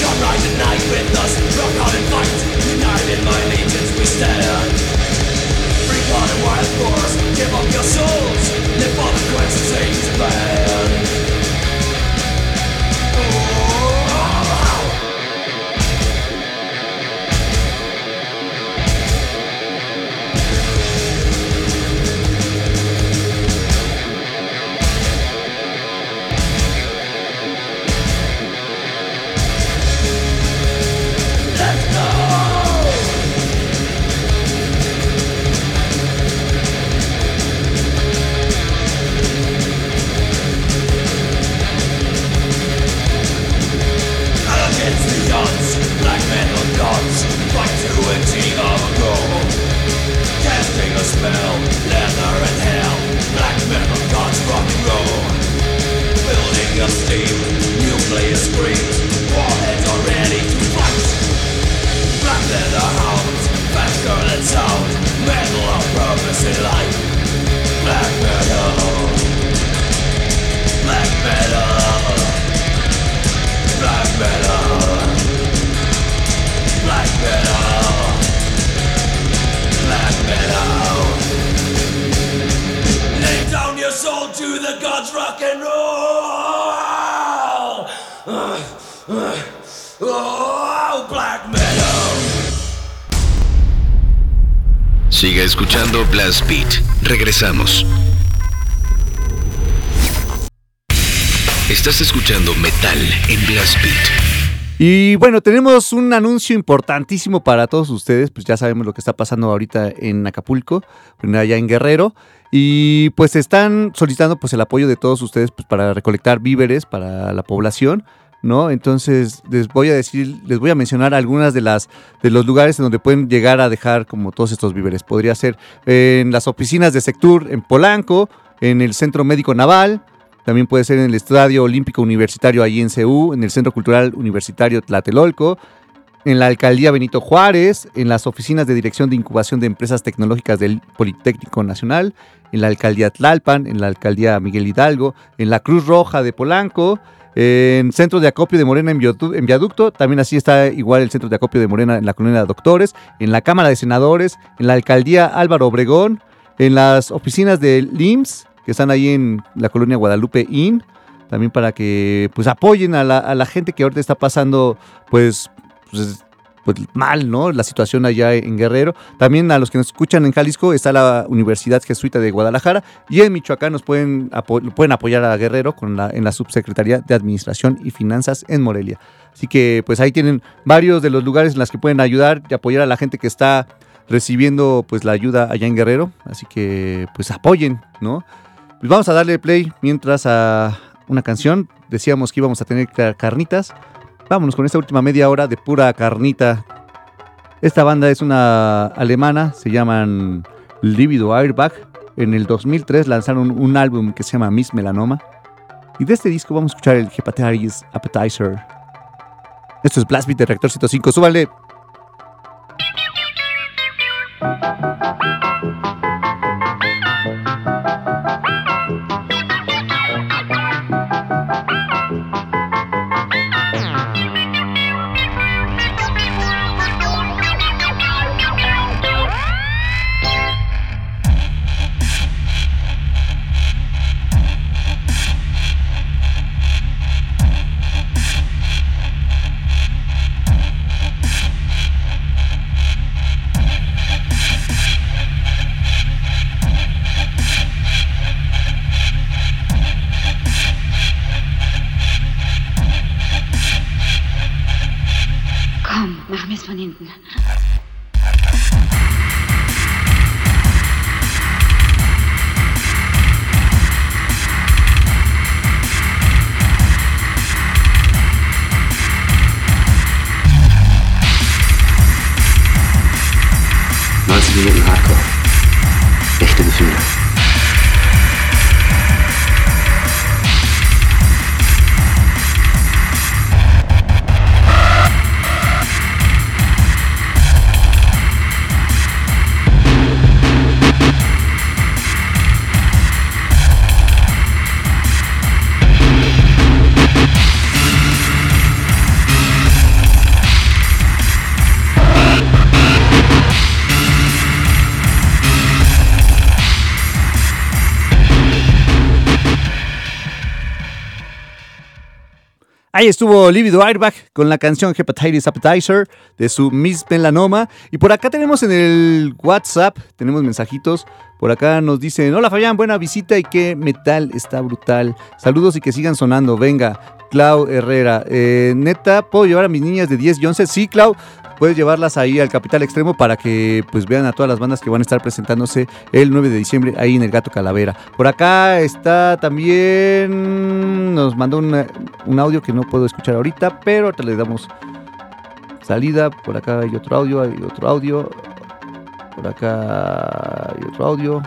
Come ride the night with us, rock on and fight. United my legions we stand. Give up your souls. Live for the quest, band. Let's smell Estás escuchando Metal en Blast Beat. Y bueno, tenemos un anuncio importantísimo para todos ustedes, pues ya sabemos lo que está pasando ahorita en Acapulco, allá en Guerrero, y pues están solicitando pues el apoyo de todos ustedes pues para recolectar víveres para la población, ¿no? Entonces les voy a decir, les voy a mencionar algunas de las de los lugares en donde pueden llegar a dejar como todos estos víveres. Podría ser en las oficinas de Sectur en Polanco, en el Centro Médico Naval, también puede ser en el Estadio Olímpico Universitario ahí en en el Centro Cultural Universitario Tlatelolco, en la Alcaldía Benito Juárez, en las oficinas de Dirección de Incubación de Empresas Tecnológicas del Politécnico Nacional, en la Alcaldía Tlalpan, en la Alcaldía Miguel Hidalgo, en la Cruz Roja de Polanco, en Centro de Acopio de Morena en, Viadu- en Viaducto, también así está igual el Centro de Acopio de Morena en la Colonia de Doctores, en la Cámara de Senadores, en la Alcaldía Álvaro Obregón, en las oficinas del IMSS, que están ahí en la Colonia Guadalupe Inn, también para que pues apoyen a la, a la gente que ahorita está pasando pues, pues, pues, mal, ¿no? La situación allá en Guerrero. También a los que nos escuchan en Jalisco está la Universidad Jesuita de Guadalajara y en Michoacán nos pueden, pueden apoyar a Guerrero con la, en la Subsecretaría de Administración y Finanzas en Morelia. Así que pues ahí tienen varios de los lugares en los que pueden ayudar y apoyar a la gente que está recibiendo pues la ayuda allá en Guerrero. Así que pues apoyen, ¿no? Pues vamos a darle play mientras a una canción. Decíamos que íbamos a tener car- carnitas. Vámonos con esta última media hora de pura carnita. Esta banda es una alemana, se llaman Libido Airbag. En el 2003 lanzaron un álbum que se llama Miss Melanoma. Y de este disco vamos a escuchar el Hepatitis Appetizer. Esto es Blast Beat de Reactor 105. Súbale. 关键你 estuvo Libido Airbag con la canción Hepatitis Appetizer de su Miss Melanoma. Y por acá tenemos en el WhatsApp, tenemos mensajitos. Por acá nos dicen, hola Fabián, buena visita y qué metal está brutal. Saludos y que sigan sonando. Venga, Clau Herrera. Eh, neta, ¿puedo llevar a mis niñas de 10 y 11? Sí, Clau. Puedes llevarlas ahí al Capital Extremo para que pues vean a todas las bandas que van a estar presentándose el 9 de diciembre ahí en el Gato Calavera. Por acá está también, nos mandó una- un audio que no puedo escuchar ahorita, pero ahorita le damos salida. Por acá hay otro audio, hay otro audio. Por acá hay otro audio.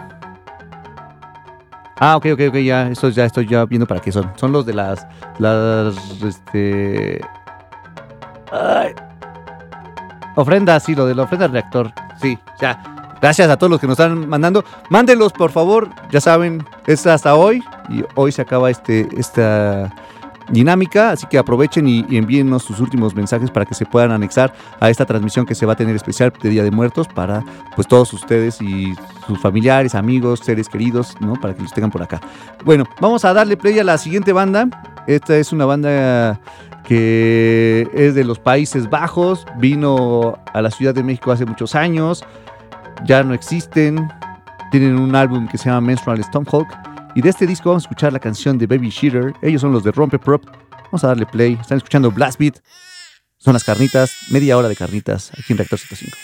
Ah, ok, ok, ok, ya, estos ya estoy ya viendo para qué son. Son los de las, las, este... Ay. Ofrenda, sí, lo de la ofrenda reactor. Sí, ya. Gracias a todos los que nos están mandando. Mándenlos, por favor. Ya saben, es hasta hoy. Y hoy se acaba este, esta dinámica. Así que aprovechen y, y envíennos sus últimos mensajes para que se puedan anexar a esta transmisión que se va a tener especial de Día de Muertos para pues todos ustedes y sus familiares, amigos, seres queridos, ¿no? Para que los tengan por acá. Bueno, vamos a darle play a la siguiente banda. Esta es una banda que es de los Países Bajos, vino a la Ciudad de México hace muchos años, ya no existen, tienen un álbum que se llama Menstrual Stonehawk y de este disco vamos a escuchar la canción de Baby Sheeter, ellos son los de Rompe Prop, vamos a darle play, están escuchando Blast Beat, son las carnitas, media hora de carnitas aquí en Reactor 105.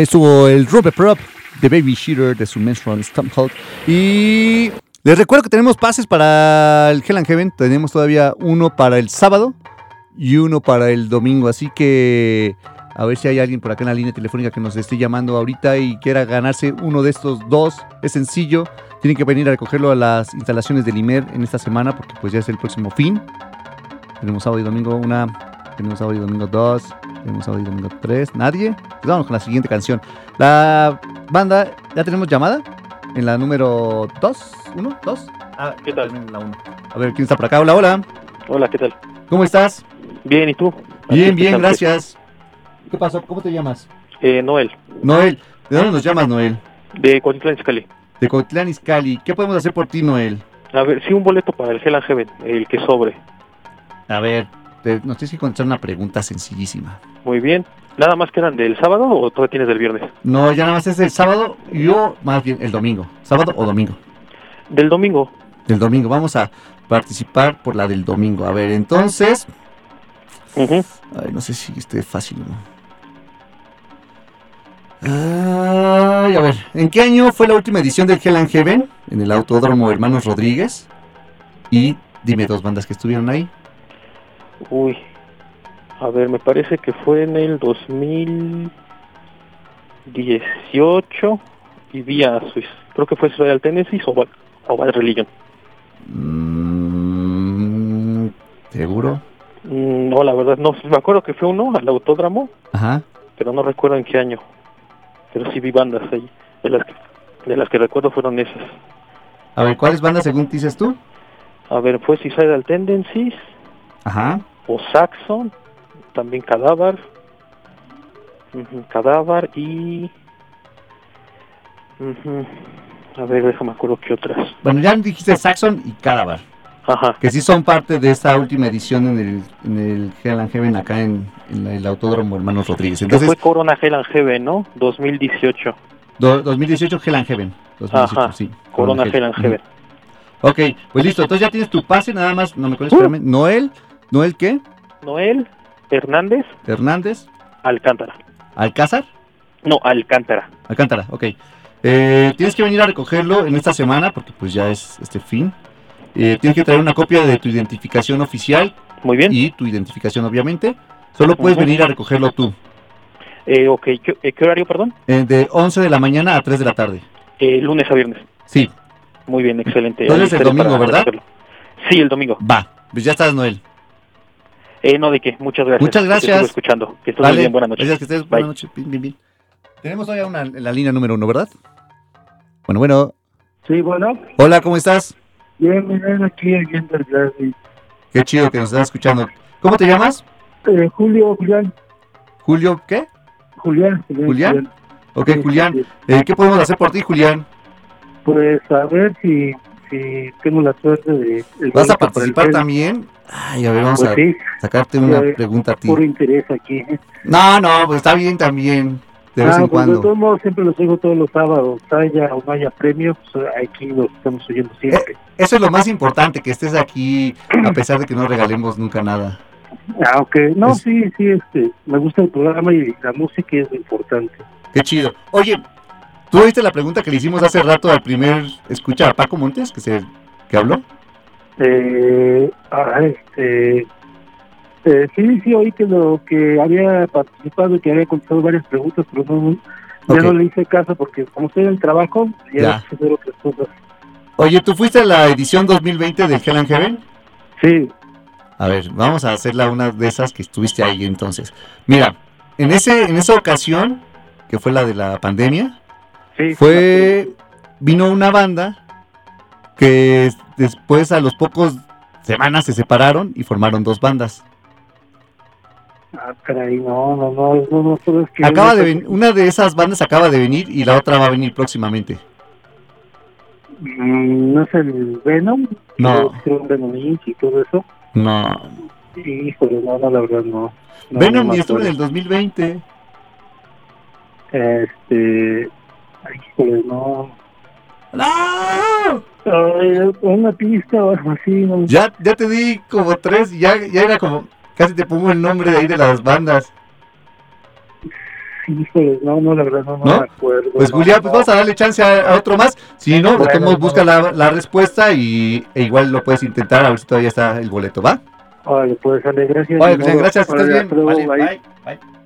Estuvo el Rubber Prop de Baby Sheeter de su Menstrual Hulk. Y les recuerdo que tenemos pases para el Hell and Heaven. Tenemos todavía uno para el sábado y uno para el domingo. Así que a ver si hay alguien por acá en la línea telefónica que nos esté llamando ahorita y quiera ganarse uno de estos dos. Es sencillo. Tienen que venir a recogerlo a las instalaciones del IMER en esta semana porque pues ya es el próximo fin. Tenemos sábado y domingo una. Tenemos sábado y domingo dos. Tenemos sábado y domingo tres. ¿Nadie? Pues vamos con la siguiente canción. La banda, ¿ya tenemos llamada? En la número dos. ¿Uno? ¿Dos? Ah, ¿Qué tal? En la uno. A ver, ¿quién está por acá? Hola, hola. Hola, ¿qué tal? ¿Cómo estás? Bien, ¿y tú? Bien, ¿Qué bien, gracias. ¿Qué pasó? ¿Cómo te llamas? Eh, Noel, Noel. ¿De dónde nos llamas, Noel? de Cotitlán Izcalli. De Cotlán Izcalli. ¿Qué podemos hacer por ti, Noel? A ver, sí, un boleto para el Hell and Heaven, el que sobre. A ver, te- nos tienes que contestar una pregunta sencillísima. Muy bien. ¿Nada más quedan del sábado o todavía tienes del viernes? No, ya nada más es el sábado y yo más bien el domingo. ¿Sábado o domingo? Del domingo. Del domingo. Vamos a participar por la del domingo. A ver, entonces. Ay, no sé si esté fácil o no. Ay, a ver, ¿en qué año fue la última edición del Hell and Heaven? En el Autódromo Hermanos Rodríguez. Y dime dos bandas que estuvieron ahí. Uy. A ver, me parece que fue en el 2018 y vía Swiss. Creo que fue Israel Tennessee o Bad, o Bad Religion. Mm, ¿Seguro? Mm, No, la verdad, no. Me acuerdo que fue uno al autódromo, Ajá. pero no recuerdo en qué año. Pero sí vi bandas ahí. De las que, de las que recuerdo fueron esas. A ver, ¿cuáles bandas según dices tú? A ver, fue Suicidal Tendencies Ajá. O Saxon, también Cadáver. Ujú, Cadáver y... A ver, déjame acuerdo qué otras. Bueno, ya dijiste Saxon y Cadaver. Ajá. Que sí son parte de esta última edición en el, en el Hell and Heaven acá en, en el Autódromo Hermanos Rodríguez. Que Entonces, fue Corona Hell and Heaven, ¿no? 2018. do- 2018 Hell and Heaven. 2018, Ajá. sí. Corona Hell and Heaven. Ok, pues listo. Entonces ya tienes tu pase, nada más. No me acuerdo, espérame. Noel. ¿Noel qué? Noel Hernández Hernández. Alcántara. ¿Alcázar? No, Alcántara. Alcántara, ok. Eh, tienes que venir a recogerlo en esta semana porque pues ya es este fin. Eh, tienes que traer una copia de tu identificación oficial. Muy bien. Y tu identificación, obviamente. Solo puedes venir a recogerlo tú. Eh, ok, ¿qué, eh, qué horario, perdón? De 11 de la mañana a 3 de la tarde. Eh, lunes a viernes. Sí. Muy bien, excelente. Entonces el domingo, ¿verdad? recogerlo. Sí, el domingo. Va. Pues ya estás, Noel. Eh, no, de qué. Muchas gracias. Muchas gracias. estuve escuchando. Que estés muy bien. Buenas noches. Gracias, que estés. Buenas noches. Bien, bien, bien. Tenemos todavía una en la línea número uno, ¿verdad? Bueno, bueno. Sí, bueno. Hola, ¿cómo estás? Bien, bien, aquí viendo el Glasby. Qué chido que nos estás escuchando. ¿Cómo te llamas? Eh, Julio, Julián. Julio, ¿qué? Julián. Julián. ¿Julián? Ok, Julián. eh, ¿Qué podemos hacer por ti, Julián? Pues a ver si, si tengo la suerte de... ¿Vas a participar también? Ay, a ver, vamos Pues a sí. sacarte una Ya, pregunta a ti. Puro interés aquí. No, no, pues está bien también. De vez ah, en pues de cuando. todos modos siempre los oigo todos los sábados. Haya o no haya premio, pues aquí los estamos oyendo siempre. Eso es lo más importante, que estés aquí a pesar de que no regalemos nunca nada. Ah, ok. No, Es- sí, sí, este, me gusta el programa y la música es lo importante. Qué chido. Oye, ¿tú oíste la pregunta que le hicimos hace rato al primer escucha a Paco Montes, que se que habló? Eh, ah, eh, sí, sí, oí que lo que había participado y que había contestado varias preguntas, pero no, ya no le hice caso porque como estoy en el trabajo, ya, Ya. hacer otras cosas. Oye, ¿tú fuiste a la edición 2020 del Hell and Heaven? Sí. A ver, vamos a hacerla una de esas que estuviste ahí entonces. Mira, en ese en esa ocasión, que fue la de la pandemia, fue vino una banda que después a los pocos semanas se separaron y formaron dos bandas. Ah, caray, no, no, no, no, no, solo es que... Acaba de ven- una de esas bandas acaba de venir y la otra va a venir próximamente. Mm, ¿No es el Venom? No. Hicieron Venom y todo eso. No. Híjole, no, no, la verdad no. no Venom no estuvo en el acuerdo. 2020. Este... Híjole, no. ¡No! Ay, una pista o algo así, no. Ya, ya te di como tres y ya, ya era como. Casi te pongo el nombre de ahí de las bandas. híjole, no, no, la verdad no, no ¿No? me acuerdo. Pues no, Julián, pues vamos a darle chance a, a otro más. Si no, Bueno, busca la, la respuesta y e igual lo puedes intentar a ver si todavía está el boleto, ¿va? Vale, pues sale, gracias. Vale, modo. gracias, estás bien. Vale, bye. bye, bye.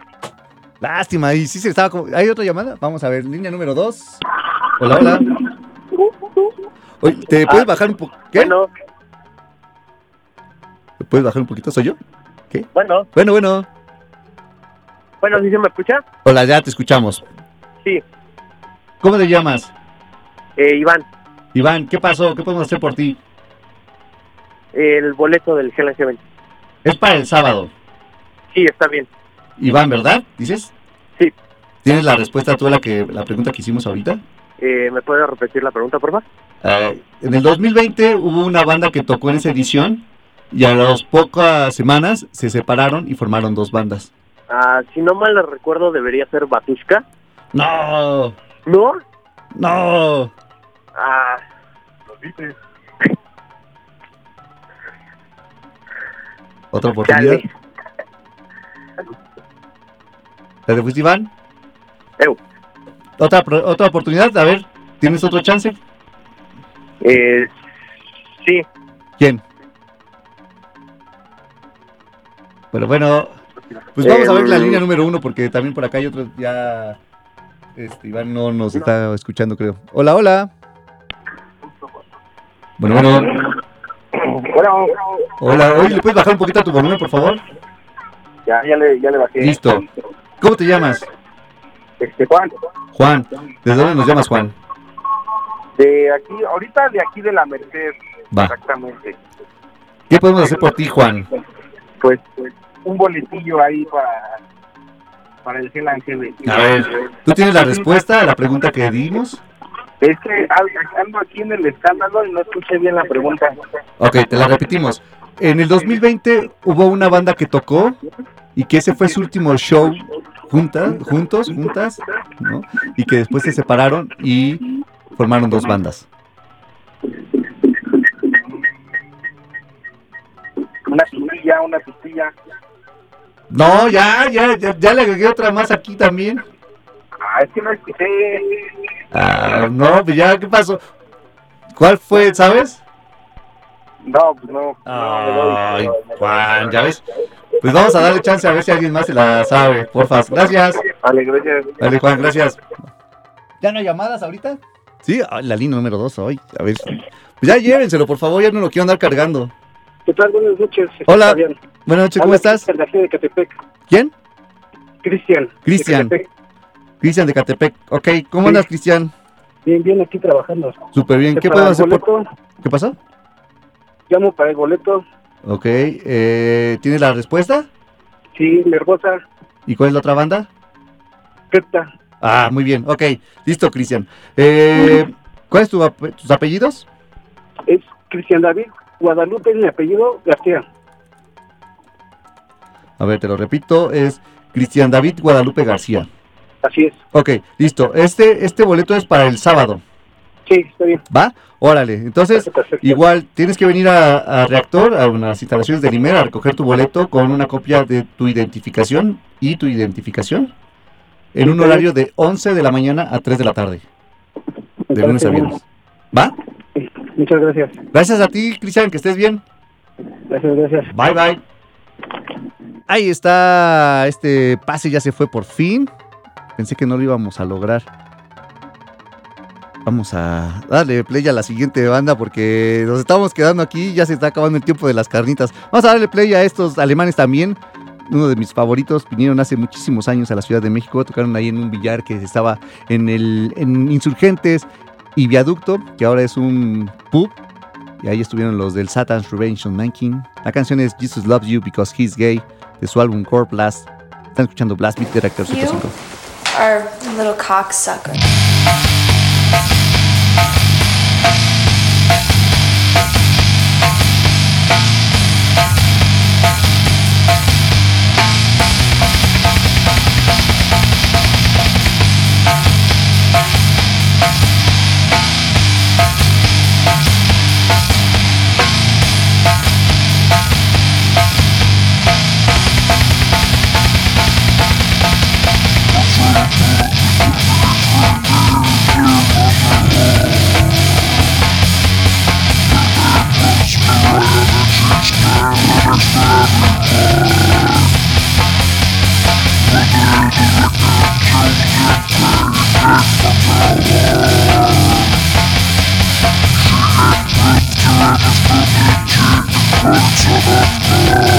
Lástima, y sí se estaba como... ¿Hay otra llamada? Vamos a ver, línea número 2. Hola, hola. Oye, ¿te puedes bajar un poco? ¿Qué? Bueno, ¿Te puedes bajar un poquito? ¿Soy yo? ¿Qué? bueno, Bueno, bueno. bueno, ¿sí se me escucha? Hola, ya te escuchamos. Sí, ¿Cómo te llamas? eh, Iván, Iván, ¿qué pasó? ¿Qué podemos hacer por ti? el boleto del Hell and Heaven. Es para el sábado. Sí, está bien. Iván, ¿verdad? ¿Dices? ¿Tienes la respuesta tú a la, que, la pregunta que hicimos ahorita? Eh, ¿Me puede repetir la pregunta, por favor? Ah, en el 2020 hubo una banda que tocó en esa edición y a las pocas semanas se separaron y formaron dos bandas. Ah, si no mal recuerdo, debería ser Batushka. No, ¿No? no. Ah, Otra oportunidad. ¿Te fuiste, Iván? Eu. Otra, otra oportunidad, a ver, ¿tienes otro chance? Eh, sí. ¿Quién? Bueno, bueno, pues vamos a ver la Em. línea número uno porque también por acá hay otros ya... Este, Iván no nos está escuchando, creo. Hola, hola. Bueno, bueno. Bueno, Hola, oye, ¿le puedes bajar un poquito a tu volumen, por favor? ya, ya, le, ya le bajé. Listo. ¿Cómo te llamas? Este, Juan, Juan. ¿Desde dónde nos llamas, Juan? de aquí, ahorita de aquí de la Merced. Va. Exactamente. ¿Qué podemos hacer por ti, Juan? Pues, pues, un boletillo ahí para, para el and Heaven. A ver, ¿tú tienes la respuesta a la pregunta que dimos? Es que ando aquí en el escándalo y no escuché bien la pregunta. Ok, te la repetimos. En el 2020 hubo una banda que tocó y que ese fue su último show juntas, juntos, juntas, ¿no? Y que después se separaron y formaron dos bandas. Una pistilla, una pistilla. No, ya, ya, ya, ya le agregué otra más aquí también. Ah, es que no escuché. Ah, no, pues ya, ¿qué pasó? ¿Cuál fue, sabes? No, pues no. Ay, Juan, ya ves. Pues vamos a darle chance a ver si alguien más se la sabe, porfa. Gracias. Vale, gracias. Dale, Juan, gracias. ¿Ya no hay llamadas ahorita? Sí, la línea número dos hoy. A ver. Pues ya llévenselo, por favor, ya no lo quiero andar cargando. ¿Qué tal? Buenas noches. Hola. Fabián. Buenas noches, ¿cómo Habla estás? De aquí de Catepec. ¿Quién? Cristian. Cristian. Cristian de Catepec. Ok, ¿cómo andas, Cristian? Bien, bien, aquí trabajando. Súper bien. ¿Qué podemos hacer por... ¿Qué pasó? Llamo para el boleto. Ok, eh, ¿tienes la respuesta? Sí, nervosa. ¿Y cuál es la otra banda? Cripta. Ah, muy bien. Ok, listo, Cristian. Eh, ¿Cuáles tu tus apellidos? Es Cristian David Guadalupe, mi apellido García. A ver, te lo repito, es Cristian David Guadalupe García. Así es. Ok, listo. Este, este boleto es para el sábado. Sí, está bien. ¿Va? Órale. Entonces, igual tienes que venir a, a Reactor, a unas instalaciones de Limer, a recoger tu boleto con una copia de tu identificación y tu identificación en un horario de 11 de la mañana a 3 de la tarde. De lunes a viernes. ¿Va? Muchas gracias. Gracias a ti, Cristian, que estés bien. Gracias, gracias. Bye, bye. Ahí está, este pase ya se fue por fin. Pensé que no lo íbamos a lograr. Vamos a darle play a la siguiente banda porque nos estamos quedando aquí, ya se está acabando el tiempo de las carnitas. Vamos a darle play a estos alemanes también. Uno de mis favoritos, vinieron hace muchísimos años a la Ciudad de México, tocaron ahí en un billar que estaba en el en Insurgentes y Viaducto, que ahora es un pub. Y ahí estuvieron los del Satan's Revenge on Manking. La canción es Jesus Loves You Because He's Gay, de su álbum Core Blast. Están escuchando Blast Beat de Reactor 105. Our little cocksucker. Ahí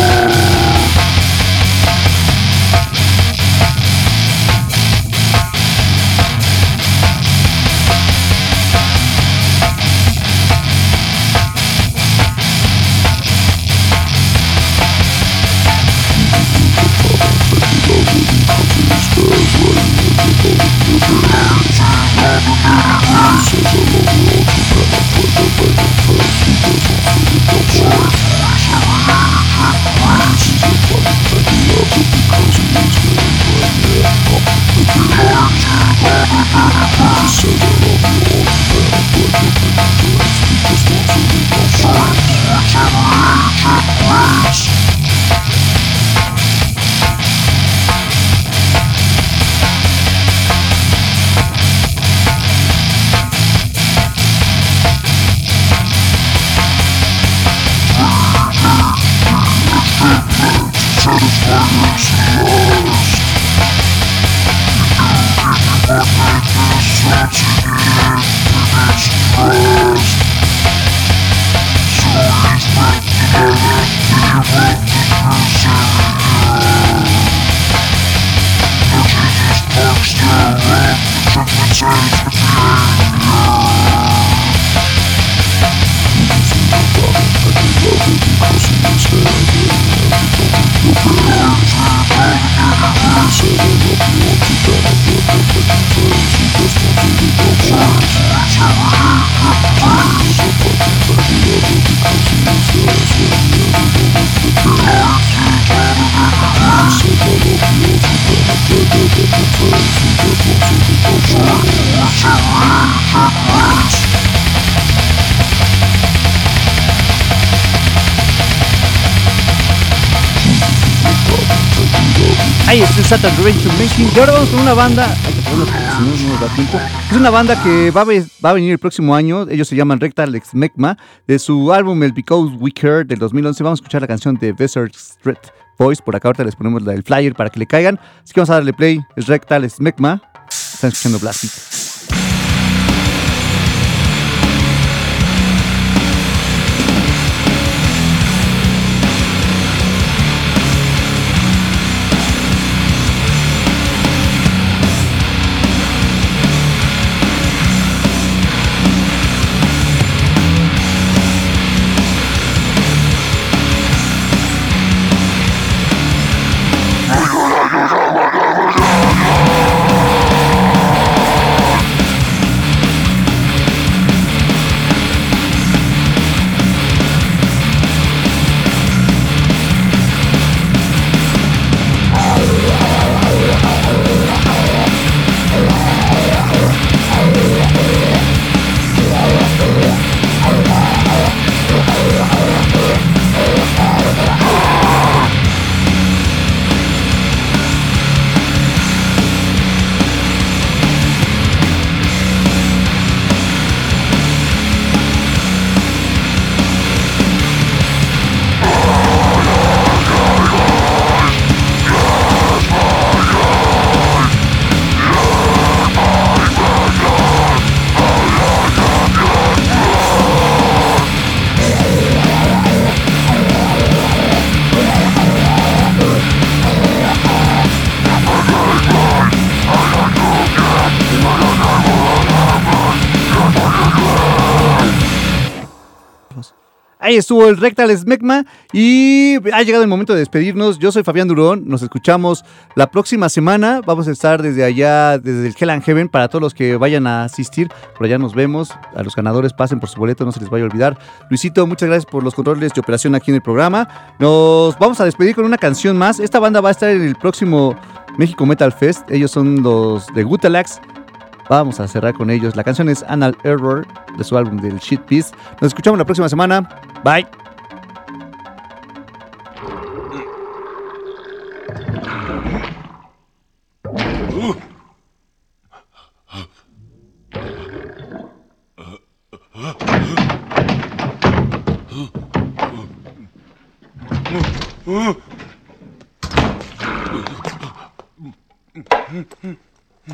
está el Satan Revenge Machine. Y ahora vamos con una banda. Es una banda que va a, va a venir el próximo año. Ellos se llaman Rectal Ex Mecma. De su álbum El Because We Care del 2011. Vamos a escuchar la canción de Desert Street Voice. Por acá ahorita les ponemos la del flyer para que le caigan. Así que vamos a darle play. Es Rectal Ex Mecma. Están escuchando Blast Estuvo el Rectal Smegma y ha llegado el momento de despedirnos. Yo soy Fabián Durón, nos escuchamos la próxima semana. Vamos a estar desde allá, desde el Hell and Heaven, para todos los que vayan a asistir. Por allá nos vemos. A los ganadores pasen por su boleto, no se les vaya a olvidar. Luisito, muchas gracias por los controles de operación aquí en el programa. Nos vamos a despedir con una canción más. Esta banda va a estar en el próximo México Metal Fest. Ellos son los de Gutalax. Vamos a cerrar con ellos. La canción es Anal Error de su álbum del Shit Piece. Nos escuchamos la próxima semana. Bye. La